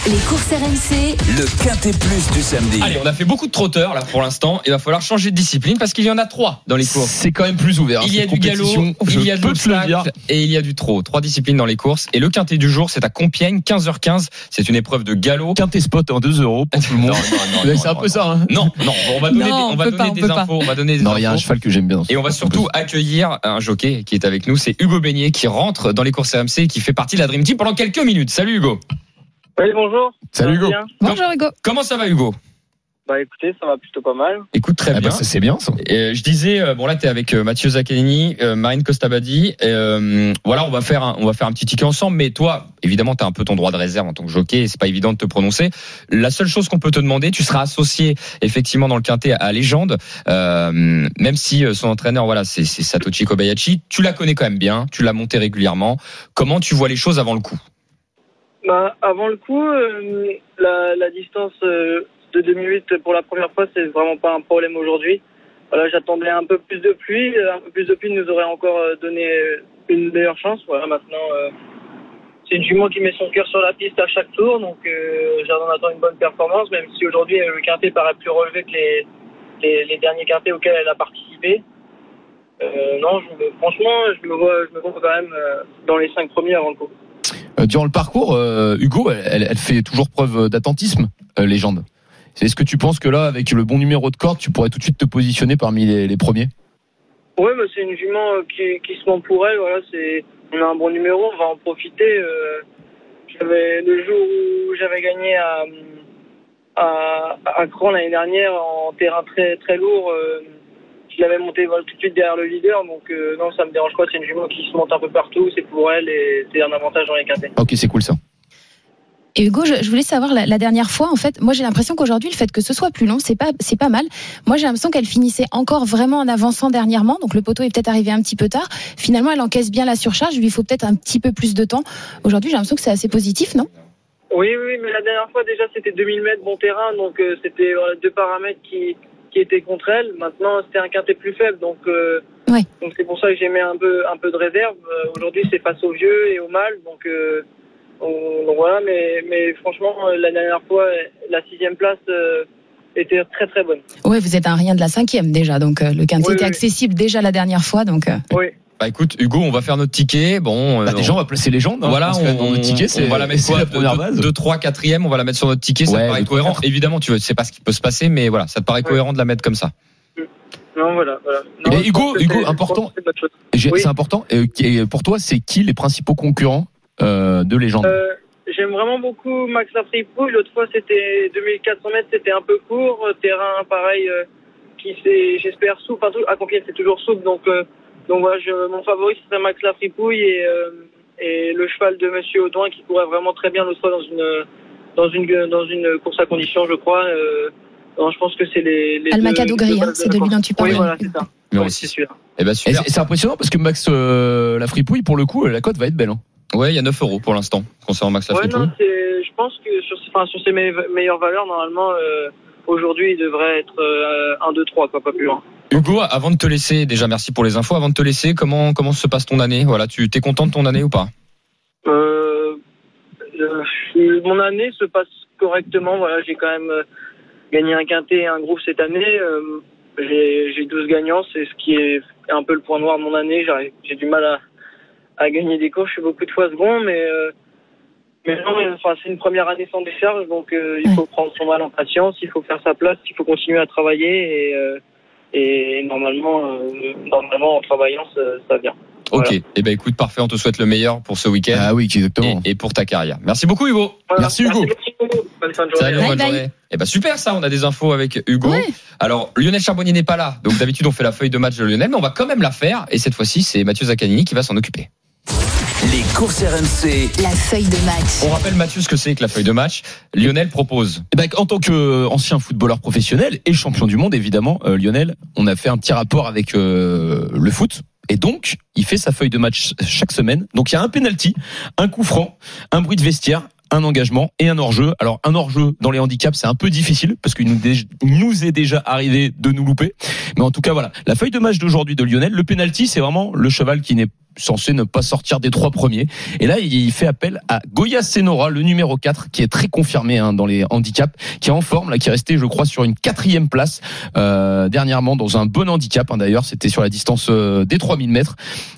Les courses RMC, Le Quintet Plus du samedi. Allez, on a fait beaucoup de trotteurs là pour l'instant. Il va falloir changer de discipline parce qu'il y en a trois dans les courses. C'est quand même plus ouvert. Il y a du galop, il y a de l'obstacle et il y a du trot. Trois disciplines dans les courses. Et le quintet du jour, c'est à Compiègne, 15h15. C'est une épreuve de galop. Quintet spot en 2 euros pour tout le Non, monde. c'est un non, peu ça. Hein. Non, non, on va donner, Non, des, on on va donner pas, on des infos. On va donner des Non, il y a un cheval que j'aime bien. Et on va surtout accueillir un jockey qui est avec nous, c'est Hugo Beignet qui rentre dans les courses RMC et qui fait partie de la Dream Team pendant quelques minutes. Salut Hugo. Oui, bonjour. Salut, Ça va Hugo. bien Bonjour Hugo. Comment ça va Hugo? Bah écoutez, ça va plutôt pas mal. Écoute très Ah bien. bah, ça, c'est bien ça. Et je disais, euh, bon là t'es avec euh, Mathieu Zaccanini, euh, Marine Costabadi. euh, voilà, on va faire un, on va faire un petit ticket ensemble. Mais toi, évidemment, t'as un peu ton droit de réserve en tant que jockey. C'est pas évident de te prononcer. La seule chose qu'on peut te demander, tu seras associé effectivement dans le quintet à Légende, euh, même si euh, son entraîneur, voilà, c'est c'est Satoshi Kobayashi. Tu la connais quand même bien, tu l'as monté régulièrement. Comment tu vois les choses avant le coup? Bah avant le coup, euh, la, distance euh, de 2008 pour la première fois, c'est vraiment pas un problème aujourd'hui. Voilà, j'attendais un peu plus de pluie. Un peu plus de pluie nous aurait encore euh, donné une meilleure chance. Voilà, maintenant, euh, c'est une jument qui met son cœur sur la piste à chaque tour, donc euh, j'en attends une bonne performance, même si aujourd'hui euh, le quintet paraît plus relevé que les, derniers quintets auxquels elle a participé. Euh, non, franchement, je me vois, je me vois quand même euh, dans les cinq premiers avant le coup. Euh, durant le parcours, euh, Hugo, elle, fait toujours preuve d'attentisme, euh, légende. Est-ce que tu penses que là, avec le bon numéro de corde, tu pourrais tout de suite te positionner parmi les, premiers? Ouais, mais c'est une jument qui, se ment pour elle. Voilà, on a un bon numéro, on va en profiter. le jour où j'avais gagné à à, à Cran l'année dernière en terrain très très lourd. Je l'avais monté voilà, tout de suite derrière le leader, donc euh, non, ça me dérange pas. C'est une jument qui se monte un peu partout, c'est pour elle et c'est un avantage dans les quintés. Ok, c'est cool ça. Et Hugo, je, je voulais savoir la, la dernière fois, en fait, moi j'ai l'impression qu'aujourd'hui le fait que ce soit plus long, c'est pas c'est pas mal. Moi j'ai l'impression qu'elle finissait encore vraiment en avançant dernièrement, donc le poteau est peut-être arrivé un petit peu tard. Finalement, elle encaisse bien la surcharge, lui il faut peut-être un petit peu plus de temps. Aujourd'hui, j'ai l'impression que c'est assez positif, non? Oui, oui, mais la dernière fois déjà c'était 2000 mètres bon terrain, donc euh, c'était voilà, deux paramètres qui, qui étaient contre elle. Maintenant c'était un quintet plus faible, donc euh, donc c'est pour ça que j'ai mis un peu un peu de réserve. Euh, Aujourd'hui c'est face au vieux et au mal, donc, euh, on- donc voilà. Mais mais franchement la dernière fois la sixième place était très très bonne. Ouais, vous êtes un rien de la cinquième déjà, donc le quintet Oui, était oui. accessible déjà la dernière fois, donc Oui. Bah écoute, Hugo, on va faire notre ticket. Bon, euh, Bah, déjà, on va placer légende. hein. Voilà, on, dans notre ticket, c'est on va la mettre quoi la première base. 2, 3, 4 on va la mettre sur notre ticket, ça Ouais, te paraît cohérent. quatre. Évidemment, tu sais pas ce qui peut se passer, mais voilà, ça te paraît Ouais. cohérent de la mettre comme ça. Non voilà. voilà. Non, je Hugo, Hugo, important. c'est Oui. Important. Euh, qui est- pour toi, c'est qui les principaux concurrents euh, de légende? Euh, J'aime vraiment beaucoup Max Lafripouille. L'autre fois, c'était 2400 mètres, c'était un peu court. Euh, Terrain, pareil, euh, qui c'est, j'espère, souple. Enfin, tout- à Compiègne, c'est toujours souple. Donc, euh, donc voilà, je, mon favori, ce serait Max Lafripouille et, euh, et le cheval de Monsieur Audouin qui courait vraiment très bien l'autre fois dans une, dans une, dans une course à condition, je crois. Euh, non, je pense que c'est les, les Almacado gris, hein, c'est de lui dont tu parles. Oui, voilà, c'est ça. Six. c'est sûr. Eh ben c'est c'est impressionnant parce que Max euh, la fripouille, pour le coup, la cote va être belle. hein. Ouais, il y a 9 euros pour l'instant concernant Max Ouais, non, c'est, je pense que sur, enfin, sur ses me- meilleures valeurs, normalement, euh, aujourd'hui, il devrait être euh, 1, 2, 3, quoi, pas plus loin. Hugo, avant de te laisser, déjà merci pour les infos. Avant de te laisser, comment comment se passe ton année? Voilà, tu t'es content de ton année ou pas? Euh, euh, mon année se passe correctement. Voilà, j'ai quand même euh, gagné un quintet et un groupe cette année. Euh, j'ai, j'ai 12 gagnants, c'est ce qui est un peu le point noir de mon année. J'ai du mal à, à gagner des courses. Je suis beaucoup de fois second, mais euh, mais non, mais, enfin, c'est une première année sans décharge, donc euh, il faut prendre son mal en patience, il faut faire sa place, il faut continuer à travailler et euh, et normalement, euh, normalement en travaillant, ça, ça vient. Ok. Voilà. Eh ben écoute, parfait. On te souhaite le meilleur pour ce week-end Ah oui, exactement. et, et pour ta carrière. Merci beaucoup, Hugo. Voilà. Merci, Hugo. beaucoup. Bonne fin de journée. Salut, Bye bonne bye. journée. Eh ben super ça, on a des infos avec Hugo. Ouais. Alors Lionel Charbonnier n'est pas là, donc d'habitude on fait la feuille de match de Lionel, mais on va quand même la faire. Et cette fois-ci, c'est Mathieu Zaccanini qui va s'en occuper. Les courses RMC. la feuille de match. On rappelle Mathieu ce que c'est que la feuille de match. Lionel propose. Eh ben, en tant qu'ancien footballeur professionnel et champion du monde, évidemment, euh, Lionel, on a fait un petit rapport avec euh, le foot. Et donc, il fait sa feuille de match chaque semaine. Donc, il y a un penalty, un coup franc, un bruit de vestiaire, un engagement et un hors-jeu. Alors, un hors-jeu dans les handicaps, c'est un peu difficile parce qu'il nous est déjà arrivé de nous louper. Mais en tout cas, voilà. La feuille de match d'aujourd'hui de Lionel, le penalty, c'est vraiment le cheval qui n'est censé ne pas sortir des trois premiers. Et là, il fait appel à Goya Senora, le numéro 4, qui est très confirmé hein, dans les handicaps, qui est en forme, là, qui est resté, je crois, sur une quatrième place euh, dernièrement dans un bon handicap. hein, D'ailleurs, c'était sur la distance euh, des 3000 mètres,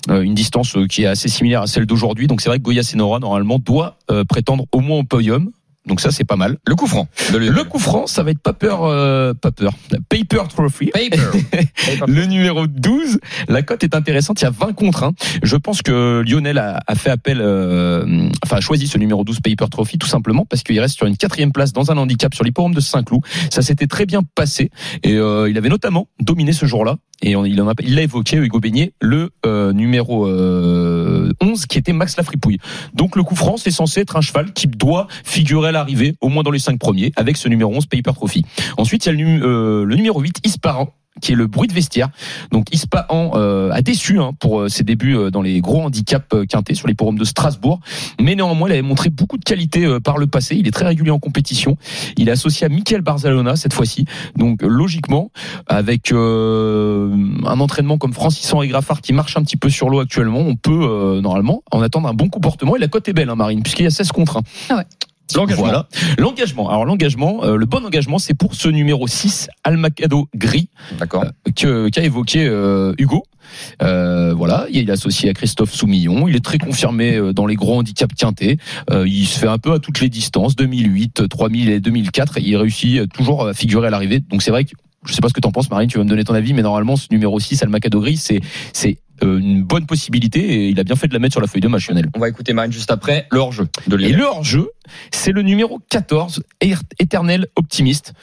euh, une distance euh, qui est assez similaire à celle d'aujourd'hui. Donc c'est vrai que Goya Senora, normalement, doit prétendre au moins au podium. Donc ça, c'est pas mal. Le coup franc. Le coup franc, ça va être pas peur, euh, pas peur. Paper Trophy. Paper. Le numéro 12, la cote est intéressante, il y a 20 contre 1. Je pense que Lionel a, a fait appel, euh, enfin a choisi ce numéro 12 Paper Trophy tout simplement parce qu'il reste sur une quatrième place dans un handicap sur l'hipporome de Saint-Cloud. Ça s'était très bien passé et euh, il avait notamment dominé ce jour-là. Et on- il l'a évoqué, Hugo Beignet, le euh, numéro euh, 11 qui était Max Lafripouille. Donc le coup franc, c'est censé être un cheval qui doit figurer à l'arrivée, au moins dans les cinq premiers, avec ce numéro 11 Paper Trophy. Ensuite, il y a le, euh, le numéro 8, Isparan qui est le bruit de vestiaire. Donc Ispahan euh, a déçu hein, pour euh, ses débuts euh, dans les gros handicaps euh, quintés sur les forums de Strasbourg, mais néanmoins il avait montré beaucoup de qualité par le passé. Il est très régulier en compétition. Il est associé à Michael Barzalona cette fois-ci. Donc logiquement, avec euh, un entraînement comme Francis Henri Graffard qui marche un petit peu sur l'eau actuellement, on peut euh, normalement en attendre un bon comportement. Et la cote est belle, hein, Marine, puisqu'il y a 16 contre 1. L'engagement. Voilà. L'engagement. Alors l'engagement, euh, le bon engagement, c'est pour ce numéro 6, Almacado Gris D'accord. que- qu'a évoqué euh, Hugo. Euh, voilà, il est associé à Christophe Soumillon. Il est très confirmé euh, dans les gros handicaps quintés. Euh, il se fait un peu à toutes les distances, 2008, 3000 et 2004. Et il réussit euh, toujours à figurer à l'arrivée. Donc c'est vrai que je sais pas ce que t'en penses, Marine. Tu vas me donner ton avis, mais normalement ce numéro 6, Almacado Gris, c'est c'est euh, une bonne possibilité et il a bien fait de la mettre sur la feuille de match, Lionel. On va écouter Marine juste après. Le hors-jeu de Et le hors-jeu, c'est le numéro 14, Er- éternel optimiste.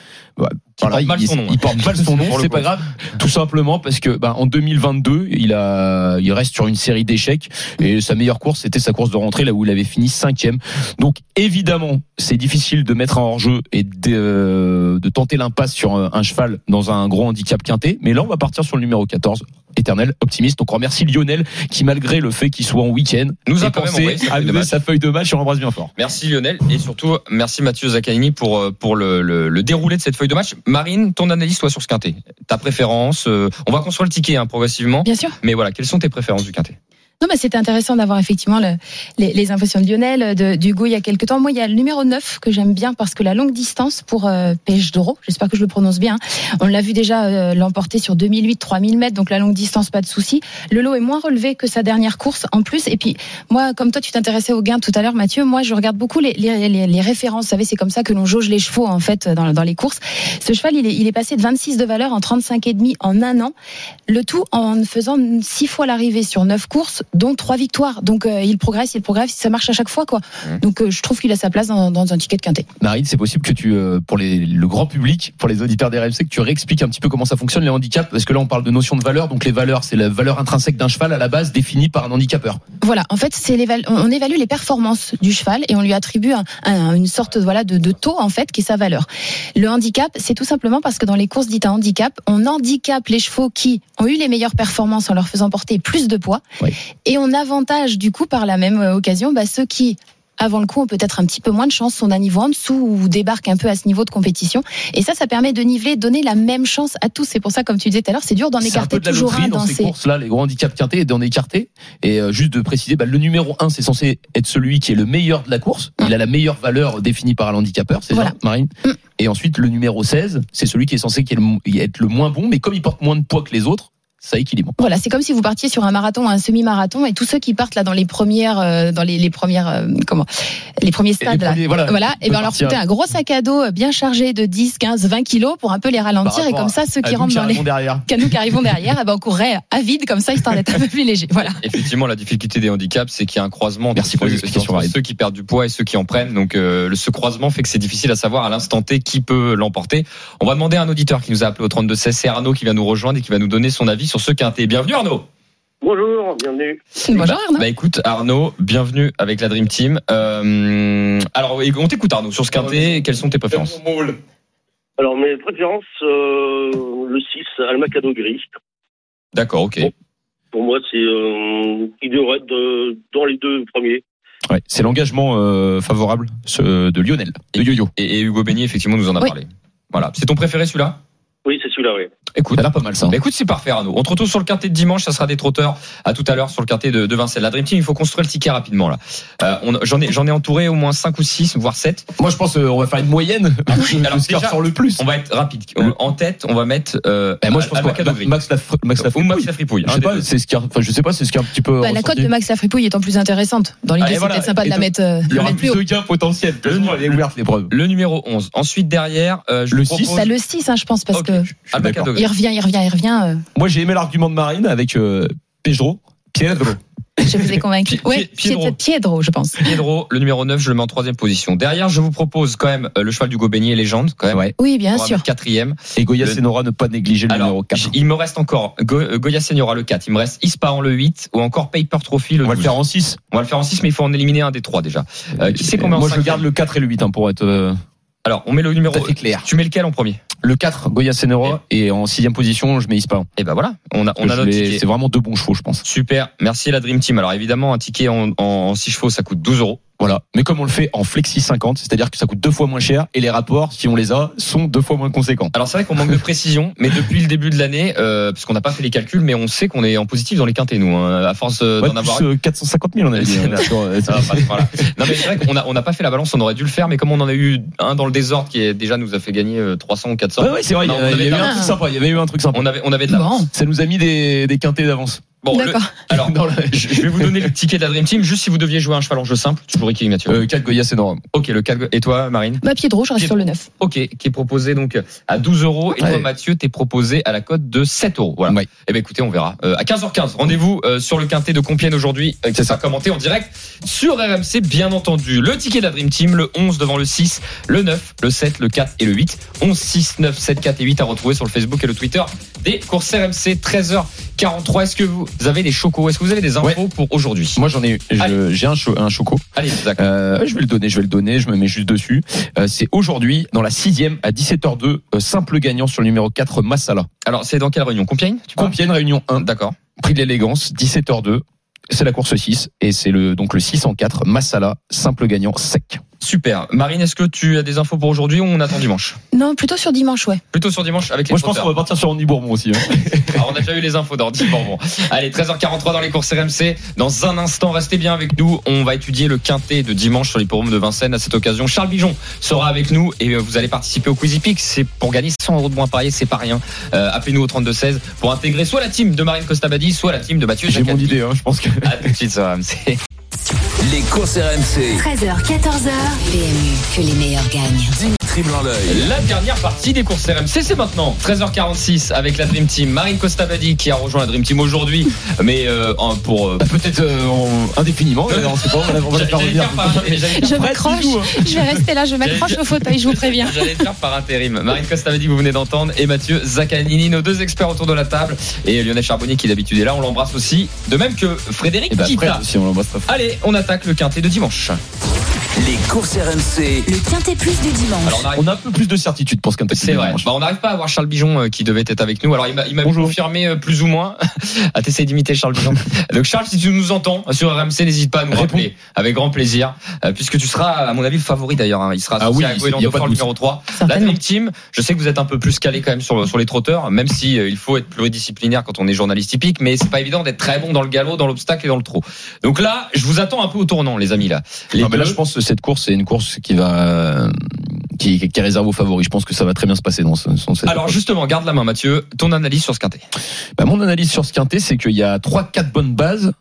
Qui porte mal il, son nom, hein. il porte mal son nom, c'est pas grave. Tout simplement parce que bah, en 2022, il a, il reste sur une série d'échecs et sa meilleure course, c'était sa course de rentrée là où il avait fini cinquième. Donc évidemment, c'est difficile de mettre un hors-jeu et de, euh, de tenter l'impasse sur un, un cheval dans un gros handicap quinté. Mais là, on va partir sur le numéro 14. Éternel optimiste. Donc on remercie Lionel qui malgré le fait qu'il soit en week-end Nous a pensé à lever sa feuille de match et on l'embrasse bien fort. Merci Lionel et surtout merci Mathieu Zaccanini pour euh, pour le, le, le déroulé de cette feuille de match. Marine, ton analyse toi sur ce quintet? Ta préférence euh, On va construire le ticket hein, progressivement. Bien sûr. Mais voilà, quelles sont tes préférences du quintet? Non, mais c'était intéressant d'avoir effectivement le- les, les impressions de Lionel, de, d'Hugo il y a quelques temps. Moi, il y a le numéro 9 que j'aime bien parce que la longue distance pour euh, Pêche d'Oro, j'espère que je le prononce bien. On l'a vu déjà euh, l'emporter sur 2008, 3000 mètres, donc la longue distance, pas de souci. Le lot est moins relevé que sa dernière course en plus. Et puis, moi, comme toi, tu t'intéressais au gain tout à l'heure, Mathieu, moi, je regarde beaucoup les, les, les, références. Vous savez, c'est comme ça que l'on jauge les chevaux, en fait, dans, dans les courses. Ce cheval, il est, il est passé de 26 de valeur en 35 et demi en un an. Le tout en faisant six fois l'arrivée sur neuf courses, dont trois victoires. Donc euh, il progresse, il progresse, ça marche à chaque fois quoi. Mmh. Donc euh, je trouve qu'il a sa place dans, dans un ticket de quintet. Marine, c'est possible que tu, euh, pour les, le grand public, pour les auditeurs des RMC, que tu réexpliques un petit peu comment ça fonctionne les handicaps, parce que là on parle de notion de valeur, donc les valeurs, c'est la valeur intrinsèque d'un cheval à la base définie par un handicapeur. Voilà, en fait, c'est on évalue les performances du cheval et on lui attribue un- un- une sorte voilà de, de taux en fait qui est sa valeur. Le handicap, c'est tout simplement parce que dans les courses dites à handicap, on handicape les chevaux qui ont eu les meilleures performances en leur faisant porter plus de poids Oui. Et on avantage du coup par la même euh, occasion bah, ceux qui avant le coup, ont peut-être un petit peu moins de chance, sont d'un niveau en dessous ou débarquent un peu à ce niveau de compétition. Et ça, ça permet de niveler, donner la même chance à tous. C'est pour ça, comme tu disais tout à l'heure, c'est dur d'en C'est un écarter peu de la toujours un dans dans ces ces. courses-là, les gros handicaps quintés et d'en écarter. Et euh, juste de préciser, bah, le numéro 1, c'est censé être celui qui est le meilleur de la course. Il a la meilleure valeur définie par un handicapeur, c'est Voilà. ça, Marine Mm. Et ensuite, le numéro 16, c'est celui qui est censé être le moins bon, mais comme il porte moins de poids que les autres, ça équilibre. Voilà, c'est comme si vous partiez sur un marathon, un semi-marathon, et tous ceux qui partent là dans les premières, euh, dans les, les premières, euh, comment, les premiers stades, là. premiers, voilà. Voilà, et on leur foutait un gros sac à dos euh, bien chargé de 10, 15, 20 kilos pour un peu les ralentir, et comme ça, ceux qui rentrent dans les arrivons derrière. canaux qui arrivent derrière, eh ben on courrait à vide comme ça, histoire d'être un peu plus léger. Voilà. Effectivement, la difficulté des handicaps, c'est qu'il y a un croisement entre, Merci pour les ceux, ceux qui perdent du poids et ceux qui en prennent. Donc, euh, ce croisement fait que c'est difficile à savoir à l'instant T qui peut l'emporter. On va demander à un auditeur qui nous a appelé au 32 16, c'est Arnaud qui va nous rejoindre et qui va nous donner son avis sur ce quintet. Bienvenue Arnaud. Bonjour, bienvenue. Bonjour Bah, Arnaud. Bah écoute Arnaud, bienvenue avec la Dream Team. Euh, alors on t'écoute Arnaud sur ce quintet. Quelles sont tes préférences Alors, mes préférences, euh, le 6, Almacado Gris. D'accord, ok. Pour moi, c'est euh, il devrait être de- dans les deux premiers. Ouais, c'est l'engagement euh, favorable ce, de Lionel, de Yo-Yo. Et, et Hugo Beignet effectivement nous en a Oui. parlé. Voilà, c'est ton préféré celui-là? Oui, c'est celui-là. oui. Écoute, Ça a pas mal ça. Bah, écoute, c'est parfait, Arnaud. On te retrouve sur le quintet de dimanche. Ça sera des trotteurs à tout à l'heure sur le quintet de, de Vincennes. La Dream Team, il faut construire le ticket rapidement là. Euh, J'en ai, j'en ai entouré au moins 5 ou 6, voire 7. Moi je pense qu'on va faire une moyenne. Alors, le déjà, sort le plus. On va être rapide. En tête, on va mettre. Euh, Eh, moi je pense que. Max Max la ou Max Lafripouille. Je sais pas, c'est ce qui a, enfin, je sais pas, c'est ce qui a un petit peu. Bah, la cote de Max Lafripouille étant plus intéressante. Dans l'idée, Allez, c'est voilà. peut-être sympa de la mettre, euh, Il y aura plus de gains potentiels. Est. Le numéro 11. Ensuite, derrière, euh, je Le vous six. propose. T'as le 6, hein, je pense, parce que Je. Kadri. il revient, il revient, il revient. euh, Moi j'ai aimé l'argument de Marine avec euh, Pedro. Pedro. je vous ai convaincu. Pi- Piedro. Pied- Piedro, je pense. Piedro, le numéro 9, je le mets en troisième position. Derrière, je vous propose quand même le cheval du Gobenier, légende, quand même. Ouais. Oui, bien sûr. quatrième. Et Goya Le- Senora ne pas négliger le Alors, numéro 4. j- il me reste encore Go- Goya Seniora le 4, il me reste Ispahan le 8 ou encore Paper Trophy le On va le 12. faire en 6. On va le faire en 6 mais il faut en éliminer un des trois déjà. Euh, qui sait combien en Moi je cinquième garde le 4 et le 8 hein, pour être euh, Alors, on met le numéro à clair. Tu mets lequel en premier? Le 4, Goya Senora. Et en sixième position, je mets Ispahan. Et ben voilà, on a on a notre ticket. C'est vraiment deux bons chevaux, je pense. Super, merci la Dream Team. Alors évidemment, un ticket en, en, 6 chevaux, ça coûte 12 euros. Voilà. Mais comme on le fait en flexi 50, c'est-à-dire que ça coûte deux fois moins cher et les rapports, si on les a, sont deux fois moins conséquents. Alors c'est vrai qu'on manque de précision, mais depuis le début de l'année, euh, parce qu'on n'a pas fait les calculs, mais on sait qu'on est en positif dans les quintés, nous, hein, à force euh, Ouais, d'en avoir. plus, euh, 450 000 on avait dit. hein, euh, Ça va pas, voilà. Non mais c'est vrai qu'on a on n'a pas fait la balance, on aurait dû le faire, mais comme on en a eu un dans le désordre qui est, déjà nous a fait gagner euh, 300 ou 400. Ouais, ouais, c'est vrai, il y a- avait a eu un truc sympa. Il y avait eu un truc sympa. On avait on avait de Ça nous a mis des, des quintés d'avance. Bon, le- d'accord. alors je je vais vous donner le ticket de la Dream Team, juste si vous deviez jouer un cheval en jeu simple, toujours Ricky Ignacio. Euh, 4 Goya Senora. Ok, le 4 et toi Marine? Bah, Piedro, je reste sur le 9. Ok, qui est proposé donc à 12 euros et toi. Mathieu t'es proposé à la cote de 7 euros. Voilà. Ouais. Eh ben écoutez, on verra. Euh, à 15h15, rendez-vous euh, sur le quintet de Compiègne aujourd'hui, euh, qui sera commenté en direct sur RMC, bien entendu. Le ticket de la Dream Team, le 11 devant le 6, le 9, le 7, le 4 et le 8. 11, 6, 9, 7, 4 et 8 à retrouver sur le Facebook et le Twitter des courses RMC. 13h43. Est-ce que vous avez des chocos Est-ce que vous avez des infos pour aujourd'hui? Moi, j'en ai. J'ai un, cho- un choco. Allez. Euh, je vais le donner, je vais le donner, je me mets juste dessus. Euh, c'est aujourd'hui, dans la sixième, à 17h02, euh, simple gagnant sur le numéro 4, Massala. Alors, c'est dans quelle réunion? Compiègne tu Compiègne, réunion 1, D'accord. prix de l'élégance, 17h02. C'est la course 6 et c'est le donc le 604 Massala simple gagnant sec. Super. Marine, est-ce que tu as des infos pour aujourd'hui ou on attend dimanche Non, plutôt sur dimanche, ouais. Plutôt sur dimanche avec les Moi je pense qu'on va partir sur Andy Bourbon aussi. hein. Alors, on a déjà eu les infos d'Ordi Bourbon. Allez, 13h43 dans les courses RMC. Dans un instant, restez bien avec nous. On va étudier le quintet de dimanche sur l'hippodrome de Vincennes. À cette occasion, Charles Bijon sera avec nous et euh, vous allez participer au Quizy Peak. C'est pour gagner 100 euros de moins parier, c'est pas rien. Euh, Appelez-nous au 3216 pour intégrer soit la team de Marine Costabadi, soit la team de Mathieu J'ai mon idée, hein, je pense que. À tout de suite sur RMC. Les courses RMC. 13h, 14h. PMU, que les meilleurs gagnent. Dimitri. La dernière partie des courses RMC, c'est maintenant 13h46 avec la Dream Team. Marine Costabadi qui a rejoint la Dream Team aujourd'hui, mais euh, pour euh, Bah, Peut-être euh, en- indéfiniment, on sait pas, on va, la faire revenir. par- Je m'accroche. hein. Je vais rester là, je m'accroche au fauteuil, je vous préviens. J'allais le faire par intérim. Marine Costavadi, vous venez d'entendre, et Mathieu Zaccanini, nos deux experts autour de la table, et Lionel Charbonnier qui d'habitude est là, on l'embrasse aussi, de même que Frédéric Et bah, Kita. après, si on l'embrasse pas. Allez, on attaque le quintet de dimanche. Les courses RMC. Le quintet plus du dimanche. Alors on arrive. On a un peu plus de certitude pour ce quintet. C'est vrai. Bah, on n'arrive pas à voir Charles Bijon euh, qui devait être avec nous. Alors il m'a confirmé euh, plus ou moins. à t'essayer d'imiter Charles Bijon. Donc Charles, si tu nous entends sur RMC, n'hésite pas à nous Réponds. rappeler avec grand plaisir, euh, puisque tu seras à mon avis le favori d'ailleurs. hein. Il sera Ah oui, à il Goéland y a pas de Dauphin, le doute. numéro 3. La. Dream Team, je sais que vous êtes un peu plus calé quand même sur, sur les trotteurs, même si euh, il faut être pluridisciplinaire quand on est journaliste typique, mais c'est pas évident d'être très bon dans le galop, dans l'obstacle et dans le trot. Donc là, je vous attends un peu au tournant, les amis là. Les Non, mais là, deux- je pense que cette course, c'est une course qui va, qui, qui est réservée aux favoris. Je pense que ça va très bien se passer dans, ce, dans cette Alors justement, garde la main, Mathieu. Ton analyse sur ce quintet. Bah, mon analyse sur ce quintet, c'est qu'il y a trois, quatre bonnes bases,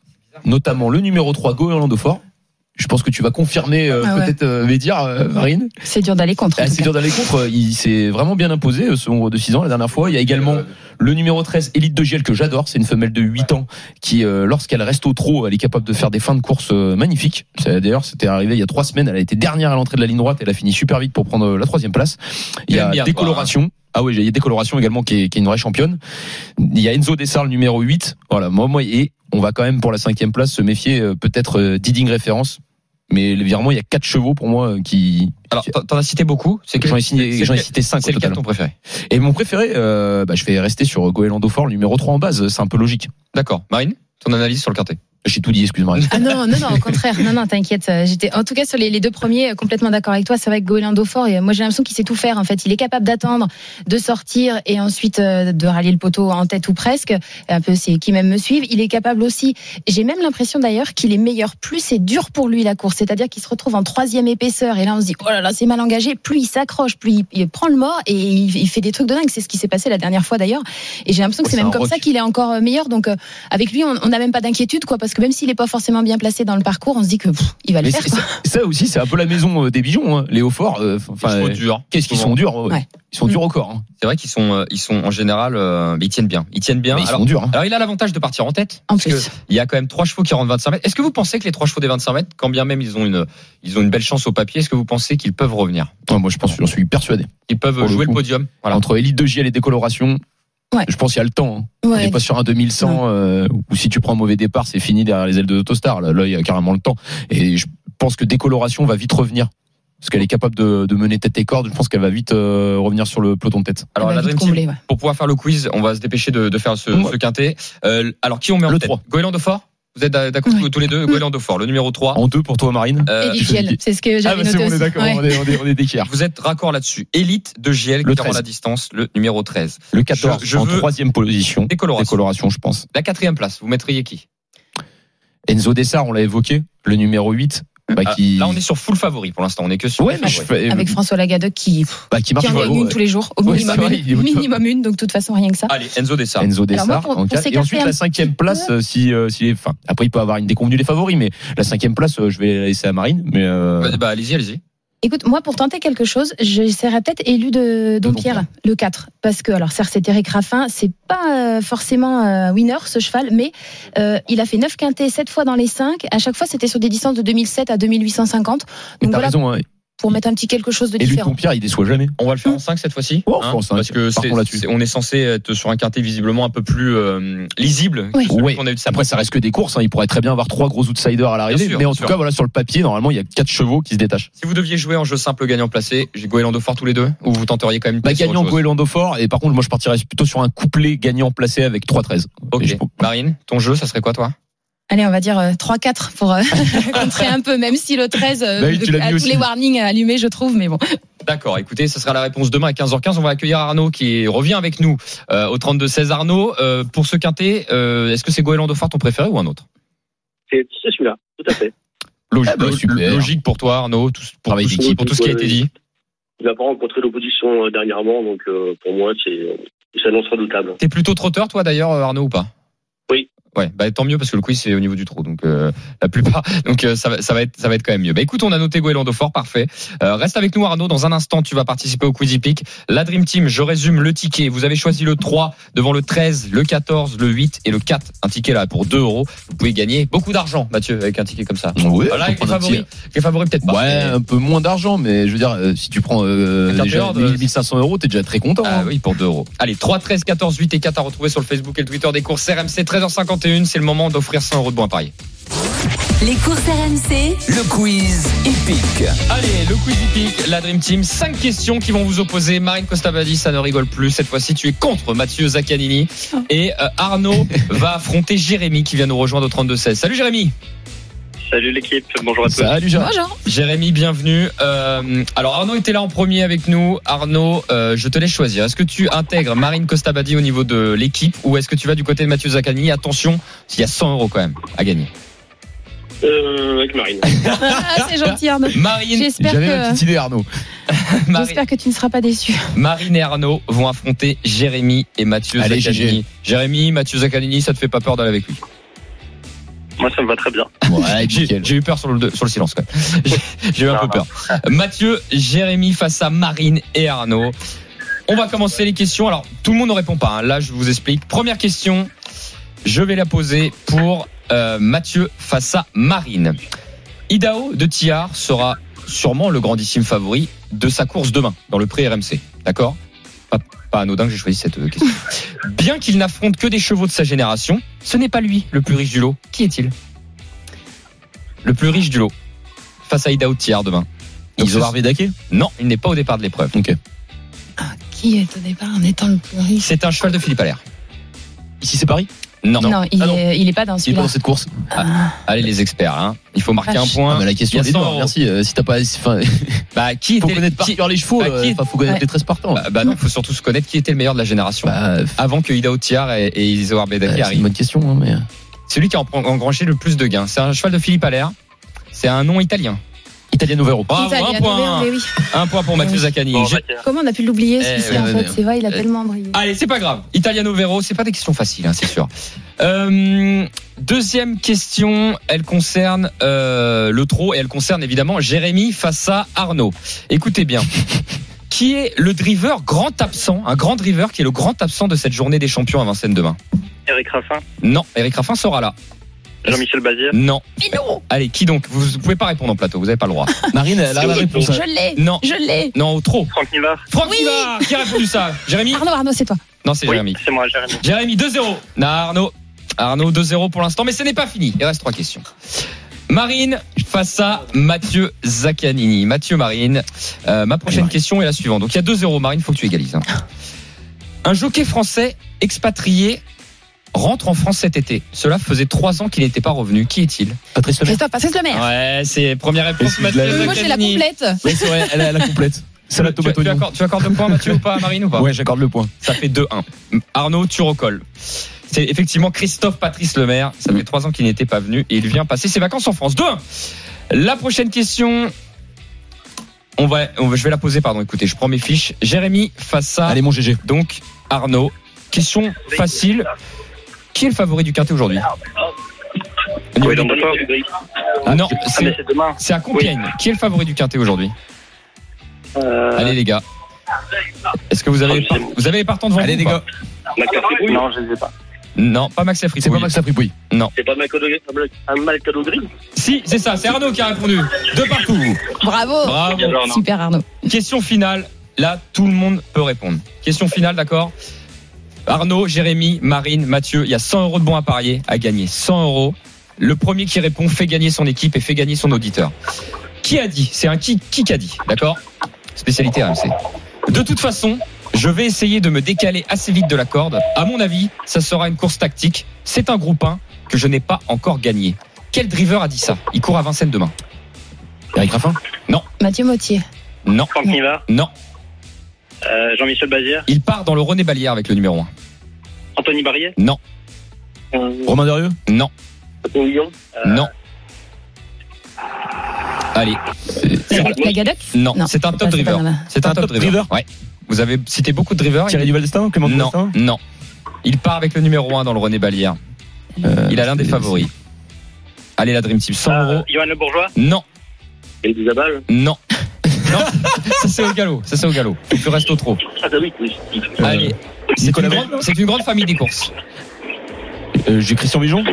notamment le numéro 3, Goéland Fort. Je pense que tu vas confirmer, euh, Ah ouais. peut-être, euh, Médir, euh, Marine. C'est dur d'aller contre. Ah, c'est dur d'aller contre. Il s'est vraiment bien imposé, euh, ce nombre de 6 ans, la dernière fois. Il y a également le numéro 13, Elite de Giel, que j'adore. C'est une femelle de 8 ans qui, euh, lorsqu'elle reste au trot, elle est capable de faire des fins de course euh, magnifiques. D'ailleurs, c'était arrivé il y a trois semaines. Elle a été dernière à l'entrée de la ligne droite. Elle a fini super vite pour prendre euh, la troisième place. Il y a décoloration. Ah oui, il y a décoloration également qui est, qui est une vraie championne. Il y a Enzo Dessart, le numéro 8. Voilà, moi, moi, et on va quand même pour la cinquième place se méfier euh, peut-être euh, Diding référence. Mais vraiment, il y a quatre chevaux pour moi euh, qui. Alors, t'en as cité beaucoup. C'est que J'en ai, c'est j'en ai cité 5 C'est lequel ton préféré? Et mon préféré, euh, bah, je vais rester sur Goélando Fort, le numéro 3 en base. C'est un peu logique. D'accord. Marine, ton analyse sur le quintet. J'ai tout dit, excuse-moi. Ah non, non, non, au contraire. Non, non, t'inquiète. J'étais, en tout cas, sur les, les deux premiers, euh, complètement d'accord avec toi. C'est vrai que Goéland Fort, et euh, moi, j'ai l'impression qu'il sait tout faire. En fait, il est capable d'attendre, de sortir et ensuite euh, de rallier le poteau en tête ou presque. Un peu, c'est qui même me suivent. Il est capable aussi. J'ai même l'impression d'ailleurs qu'il est meilleur. Plus c'est dur pour lui la course, c'est-à-dire qu'il se retrouve en troisième épaisseur et là on se dit oh là là c'est mal engagé. Plus il s'accroche, plus il, il prend le mort et il, il fait des trucs de dingue. C'est ce qui s'est passé la dernière fois d'ailleurs. Et j'ai l'impression que c'est même comme rock. ça qu'il est encore meilleur. Donc euh, avec lui, on on n'a même pas d'inquiétude quoi, parce que même s'il est pas forcément bien placé dans le parcours, on se dit que pff, il va le Mais faire. ça aussi, c'est un peu la maison euh, des bijoux, hein. les hauts forts. euh, euh, dur. qu'est-ce qu'ils sont durs ouais. Ouais. Ils sont durs au corps. hein. C'est vrai qu'ils sont, euh, ils sont en général, euh, ils tiennent bien. Ils tiennent bien. Mais ils alors, sont durs. hein. alors, il a l'avantage de partir en tête. En parce que plus. il y a quand même trois chevaux qui rentrent 25 mètres. Est-ce que vous pensez que les trois chevaux des 25 mètres, quand bien même ils ont une, ils ont une belle chance au papier, est-ce que vous pensez qu'ils peuvent revenir? Ouais, moi, je pense, j'en suis persuadé. Ils peuvent Pour jouer le, podium. Voilà. Entre élite de JL et décoloration, Ouais. je pense qu'il y a le temps. hein. On Ouais. n'est pas sur un 2100 euh, où si tu prends un mauvais départ, c'est fini derrière les ailes de l'Autostar. Là, là, il y a carrément le temps. Et je pense que décoloration va vite revenir. Parce qu'elle est capable de, de mener tête et corde. Je pense qu'elle va vite euh, revenir sur le peloton de tête. Alors la Team, ouais. pour pouvoir faire le quiz, on va se dépêcher de, de faire ce, Ouais. ce quintet. Euh, alors qui on met en Le tête 3. Goéland de Fort Vous êtes d'accord tous les deux Goéland de Fort, le numéro 3. En deux pour toi, Marine. Euh, c'est ce que Ah, j'avais bah, c'est noté bon, on est d'accord. Ouais. On est, on est, on est d'équerre. vous êtes raccord là-dessus. Élite de GL Le qui rend 13. la distance, le numéro 13. Le 14 Je- je en veux- troisième position. Décoloration. Décoloration, je pense. La quatrième place, vous mettriez qui? Enzo Dessart, on l'a évoqué. Le numéro 8. Bah, Ah, qui... Là on est sur full favori pour l'instant, on est que sur Ouais, fais- Avec François Lagadec qui, bah, qui qui marche en pas, gagne ouais. une tous les jours, au Ouais, minimum, vrai, une, minimum une, donc de toute façon rien que ça. Allez, Enzo Dessart. Enzo Dessart pour- en pour. Et ensuite la cinquième place, euh, si, euh, si, enfin, après il peut avoir une déconvenue des favoris, mais la cinquième place, euh, je vais la laisser à Marine. Mais euh, Bah, bah, allez-y, allez-y. Écoute, moi, pour tenter quelque chose, j'essaierais peut-être élu de Dompierre, le 4. Parce que, alors, certes, c'est Eric Raffin, c'est pas euh, forcément euh, winner, ce cheval, mais euh, il a fait 9 quintés 7 fois dans les 5. À chaque fois, c'était sur des distances de 2007 à 2850. mais Donc voilà, raison. Hein. Pour mettre un petit quelque chose de Et lui, différent. ton Pierre, il déçoit jamais. On va le faire en 5 cette fois-ci. Oh, en cinq. parce que c'est- c'est- on est censé être sur un quintet visiblement un peu plus euh, lisible Oui. a eu Après, ça reste que des courses. Hein. Il pourrait très bien avoir trois gros outsiders à l'arrivée. Sûr, Mais en tout sûr. cas, voilà, sur le papier, normalement, il y a quatre chevaux qui se détachent. Si vous deviez jouer en jeu simple gagnant placé, j'ai Goéland de Fort tous les deux ou vous tenteriez quand même Bah, gagnant Goélando fort. Et par contre, moi, je partirais plutôt sur un couplet gagnant placé avec 3-13. Ok. Et je- Marine, ton jeu, ça serait quoi toi? Allez, on va dire euh, 3-4 pour euh, contrer un peu, même si le 13 euh, Bah oui, a mis tous aussi. les warnings allumés, je trouve, mais bon. D'accord, écoutez, ce sera la réponse demain à 15h15. On va accueillir Arnaud qui revient avec nous euh, au 32-16. Arnaud, euh, pour ce quintet, euh, est-ce que c'est Goéland ton préféré ou un autre? C'est celui-là, tout à fait. Logique, Ah bah, super. logique pour toi Arnaud, tout, pour, Travail tout, d'équipe. pour tout ce qui a été dit. Il n'a pas rencontré l'opposition euh, dernièrement, donc euh, pour moi, c'est, il s'annonce redoutable. T'es plutôt trotteur toi d'ailleurs Arnaud ou pas? Ouais, bah tant mieux parce que le quiz c'est au niveau du trou, donc euh, la plupart, donc euh, ça, va, ça va être ça va être quand même mieux. Bah écoute, on a noté Goéland fort, parfait. Euh, reste avec nous Arnaud, dans un instant tu vas participer au quiz Pick. La Dream Team, je résume le ticket. Vous avez choisi le 3 devant le 13, le 14, le 8 et le 4. Un ticket là pour 2 euros. Vous pouvez gagner beaucoup d'argent, Mathieu, avec un ticket comme ça. Ouais, Voilà, avec les favoris, les favoris peut-être pas. Ouais, mais- un peu moins d'argent, mais je veux dire, euh, si tu prends euh, déjà paire de- 1000, 1500 euros, t'es déjà très content. Ah hein. oui, pour 2 euros. Allez, 3, 13, 14, 8 et 4 à retrouver sur le Facebook et le Twitter des courses RMC 13h51. C'est le moment d'offrir 100 euros de bons à parier. Les courses RMC, Le quiz épique. Allez, le quiz hippique, la Dream Team. 5 questions qui vont vous opposer. Marine Costabadi, ça ne rigole plus. Cette fois-ci, tu es contre Mathieu Zaccanini. Et euh, Arnaud va affronter Jérémy qui vient nous rejoindre au 32-16. Salut Jérémy Salut l'équipe, bonjour à tous. Salut, Jean. Bonjour. Jérémy, bienvenue. Euh, alors Arnaud était là en premier avec nous. Arnaud, euh, je te laisse choisir. Est-ce que tu intègres Marine Costabadi au niveau de l'équipe ou est-ce que tu vas du côté de Mathieu Zaccanini Attention, il y a 100 euros quand même à gagner. Euh, avec Marine. Ah, c'est gentil, Arnaud. Marine, J'espère que, petite idée, Arnaud. Marine, j'espère que tu ne seras pas déçu. Marine et Arnaud vont affronter Jérémy et Mathieu Allez, Zaccanini. Jérémy, Mathieu Zaccanini, ça te fait pas peur d'aller avec lui? Moi, ça me va très bien. Ouais, J'ai eu peur sur le, sur le silence quand même. J'ai- eu un Non, peu peur. Mathieu, Jérémy face à Marine et Arnaud. On va commencer les questions. Alors, tout le monde ne répond pas. hein. Là, je vous explique. Première question, je vais la poser pour euh, Mathieu face à Marine. Idao de Tillard sera sûrement le grandissime favori de sa course demain dans le prix RMC. D'accord? Pas, pas anodin que j'ai choisi cette euh, question. Bien qu'il n'affronte que des chevaux de sa génération, ce n'est pas lui le plus riche du lot. Qui est-il? Le plus riche du lot face à Idao de Tillard demain. Donc, Iso ce- Arvedake Non, il n'est pas au départ de l'épreuve. Ok. Qui est au départ en étant le plus riche? C'est un cheval de Philippe Allaire. Ici, c'est Paris? Non. Non, il, Ah non. Est, il est pas dans Il est pas celui-là. dans cette course. Allez les experts, hein. il faut marquer un point. Ah, mais la question est 100 énorme. euros. Merci. Euh, Si t'as pas, enfin, Bah, qui faut était connaître par qui- cœur les chevaux. bah, euh, qui- faut connaître Ouais. les 13 partants. bah, bah non, faut surtout se connaître qui était le meilleur de la génération. Bah, Avant que Ida Otiar et, et Isoar Bedaki c'est une arrivent. bonne question, hein, mais. Celui qui a en- engrangé le plus de gains. C'est un cheval de Philippe Allaire. C'est un nom italien. Italiano Vero. Bravo, Italien, un point. oui. Un point pour Mathieu Zaccani. Bon. Comment on a pu l'oublier Eh, celui-ci en fait. C'est vrai, il a Euh, tellement brillé. Allez, c'est pas grave. Italiano Vero, c'est pas des questions faciles, hein, c'est sûr. Euh, deuxième question, elle concerne euh, le trot et elle concerne évidemment Jérémy face à Arnaud. Écoutez bien. Qui est le driver grand absent, un grand driver qui est le grand absent de cette journée des champions à Vincennes demain? Eric Raffin, Non, Eric Raffin sera là. Jean-Michel Bazir, Non. Allez, qui donc vous, vous pouvez pas répondre en plateau, vous avez pas le droit. Marine, elle a la réponse. Je l'ai Non. Je l'ai Non, au trot. Franck Nivard. Franck Oui. Nivard, qui a répondu ça Jérémy Arnaud, Arnaud, c'est toi. Non, c'est Oui, Jérémy. c'est moi, Jérémy. Jérémy 2-0. Non, Arnaud. Arnaud 2-0 pour l'instant, mais ce n'est pas fini. Il reste trois questions. Marine face à Mathieu Zaccanini. Mathieu Marine, euh, ma prochaine question est la suivante. Donc il y a 2-0 Marine, il faut que tu égalises. hein. Un jockey français expatrié rentre en France cet été. Cela faisait trois ans qu'il n'était pas revenu. Qui est-il? Patrice Lemaire. Christophe, Patrice Lemaire. Ouais, c'est première réponse Mathieu Moi, j'ai la complète. Oui, c'est vrai, elle a la complète. C'est la Tu, tomate tu oignon. accordes, tu accordes le point Mathieu ou pas Marine ou pas? Ouais, j'accorde le point. Ça fait 2-1. Arnaud, tu recolles. C'est effectivement Christophe Patrice Lemaire. Ça fait trois ans qu'il n'était pas venu et il vient passer ses vacances en France. 2-1. La prochaine question. On va, on va- je vais la poser, pardon. Écoutez, je prends mes fiches. Jérémy face à Allez, mon GG. donc Arnaud. Question facile. Qui est le favori du quintet aujourd'hui Oui, d'accord. Non, Ah, c'est à Compiègne. Qui est le favori du quintet aujourd'hui Euh, Allez les gars. Est-ce que vous avez les, vous avez les partants devant Allez, vous les gars. Max Lafripouille Non, je ne sais pas. Non, pas Max Lafripouille. C'est pas Max Lapripouille. C'est pas Un Malcadogri Si, c'est ça, c'est Arnaud qui a répondu. De partout. Bravo. Bravo. Non. Super Arnaud. Question finale. Là, tout le monde peut répondre. Question finale, d'accord Arnaud, Jérémy, Marine, Mathieu, il y a 100 euros de bons à parier à gagner. 100 euros. Le premier qui répond fait gagner son équipe et fait gagner son auditeur. Qui a dit? C'est un qui qui a dit, d'accord? Spécialité RMC. De toute façon, je vais essayer de me décaler assez vite de la corde. À mon avis, ça sera une course tactique. C'est un groupe 1 que je n'ai pas encore gagné. Quel driver a dit ça? Il court à Vincennes demain. Eric Raffin? Mathieu Mottier. Non, Franck non. Euh, Jean-Michel Bazir, Il part dans le René Balière avec le numéro 1. Anthony Barrier, Non, euh, Romain Derieux non, Patrick Lyon, euh, non. Allez, La, la Gadoc non, Non, c'est un c'est top pas- c'est pas driver. mal. C'est un top driver. Ouais. Vous avez cité beaucoup de drivers. Thierry Duval d'Estaing Clément Non, non. Il part avec le numéro 1 dans le René Balière. Il a l'un des favoris. Allez, la Dream Team, 100 euh, euros. Johan Le Bourgeois, Non, Elie Zabal, non. Non, ça c'est au galop, ça c'est au galop. Tu restes au trop. ah bah oui, oui. Allez, c'est une, grande, c'est une grande famille des courses. Euh, J'ai Christian Bijon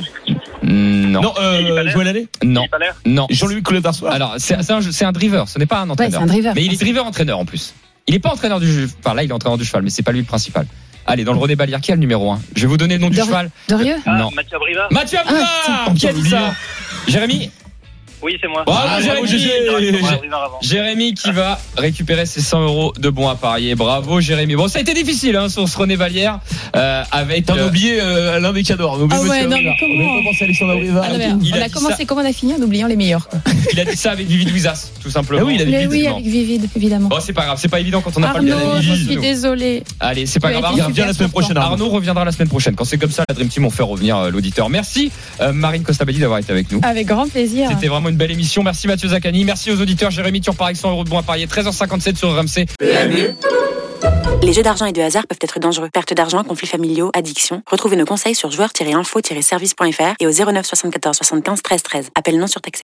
Non, Non, Philippe euh, Joël Allais non, non. Jean-Louis Collet d'Arsoir Alors, c'est un, c'est un driver, ce n'est pas un Ouais, c'est entraîneur. un driver. Mais il est driver entraîneur en plus. Il n'est pas entraîneur du cheval. Enfin là, il est entraîneur du cheval, mais c'est pas lui le principal. Allez, dans le René Balière, qui a le numéro 1 Je vais vous donner le nom du cheval. Dorieux ah, Non. Mathieu Abriva, Mathieu Ah, Abrivard Qui a dit ça Jérémy oui, c'est moi. Bravo, Ah, Jérémy. Jérémy qui va récupérer ses 100 euros de bons à parier. Bravo Jérémy. Bon, ça a été difficile hein, sur ce René Valière euh, avec. T'as euh, oublié euh, Alain Bécador. On a oublié Ah ouais, Monsieur non, Abrivard. mais comment On a à Alexandre. Ah a on a commencé ça. comme on a fini en oubliant les meilleurs. quoi. il a dit ça avec Vivi Douizas, tout simplement. Ah oui, il a dit Mais oui, avec Vivid, évidemment. Bon, c'est pas grave, c'est pas évident quand on n'a pas le Arnaud, bien je Vivi. suis désolée. Allez, c'est pas grave. Il revient la semaine prochaine. Arnaud. Arnaud reviendra la semaine prochaine. Quand c'est comme ça, la Dream Team, on fait revenir euh, l'auditeur. Merci euh, Marine Costabelli d'avoir été avec nous. Avec grand plaisir. C'était vraiment une belle émission. Merci Mathieu Zaccani. Merci aux auditeurs. Jérémy, tu repars avec 100 euros de bons à parier. 13h57 sur RMC. Les jeux d'argent et de hasard peuvent être dangereux. Perte d'argent, conflits familiaux, addiction. Retrouvez nos conseils sur joueurs-info-service.fr et au 09 74 75 13 13. Appel non surtaxé.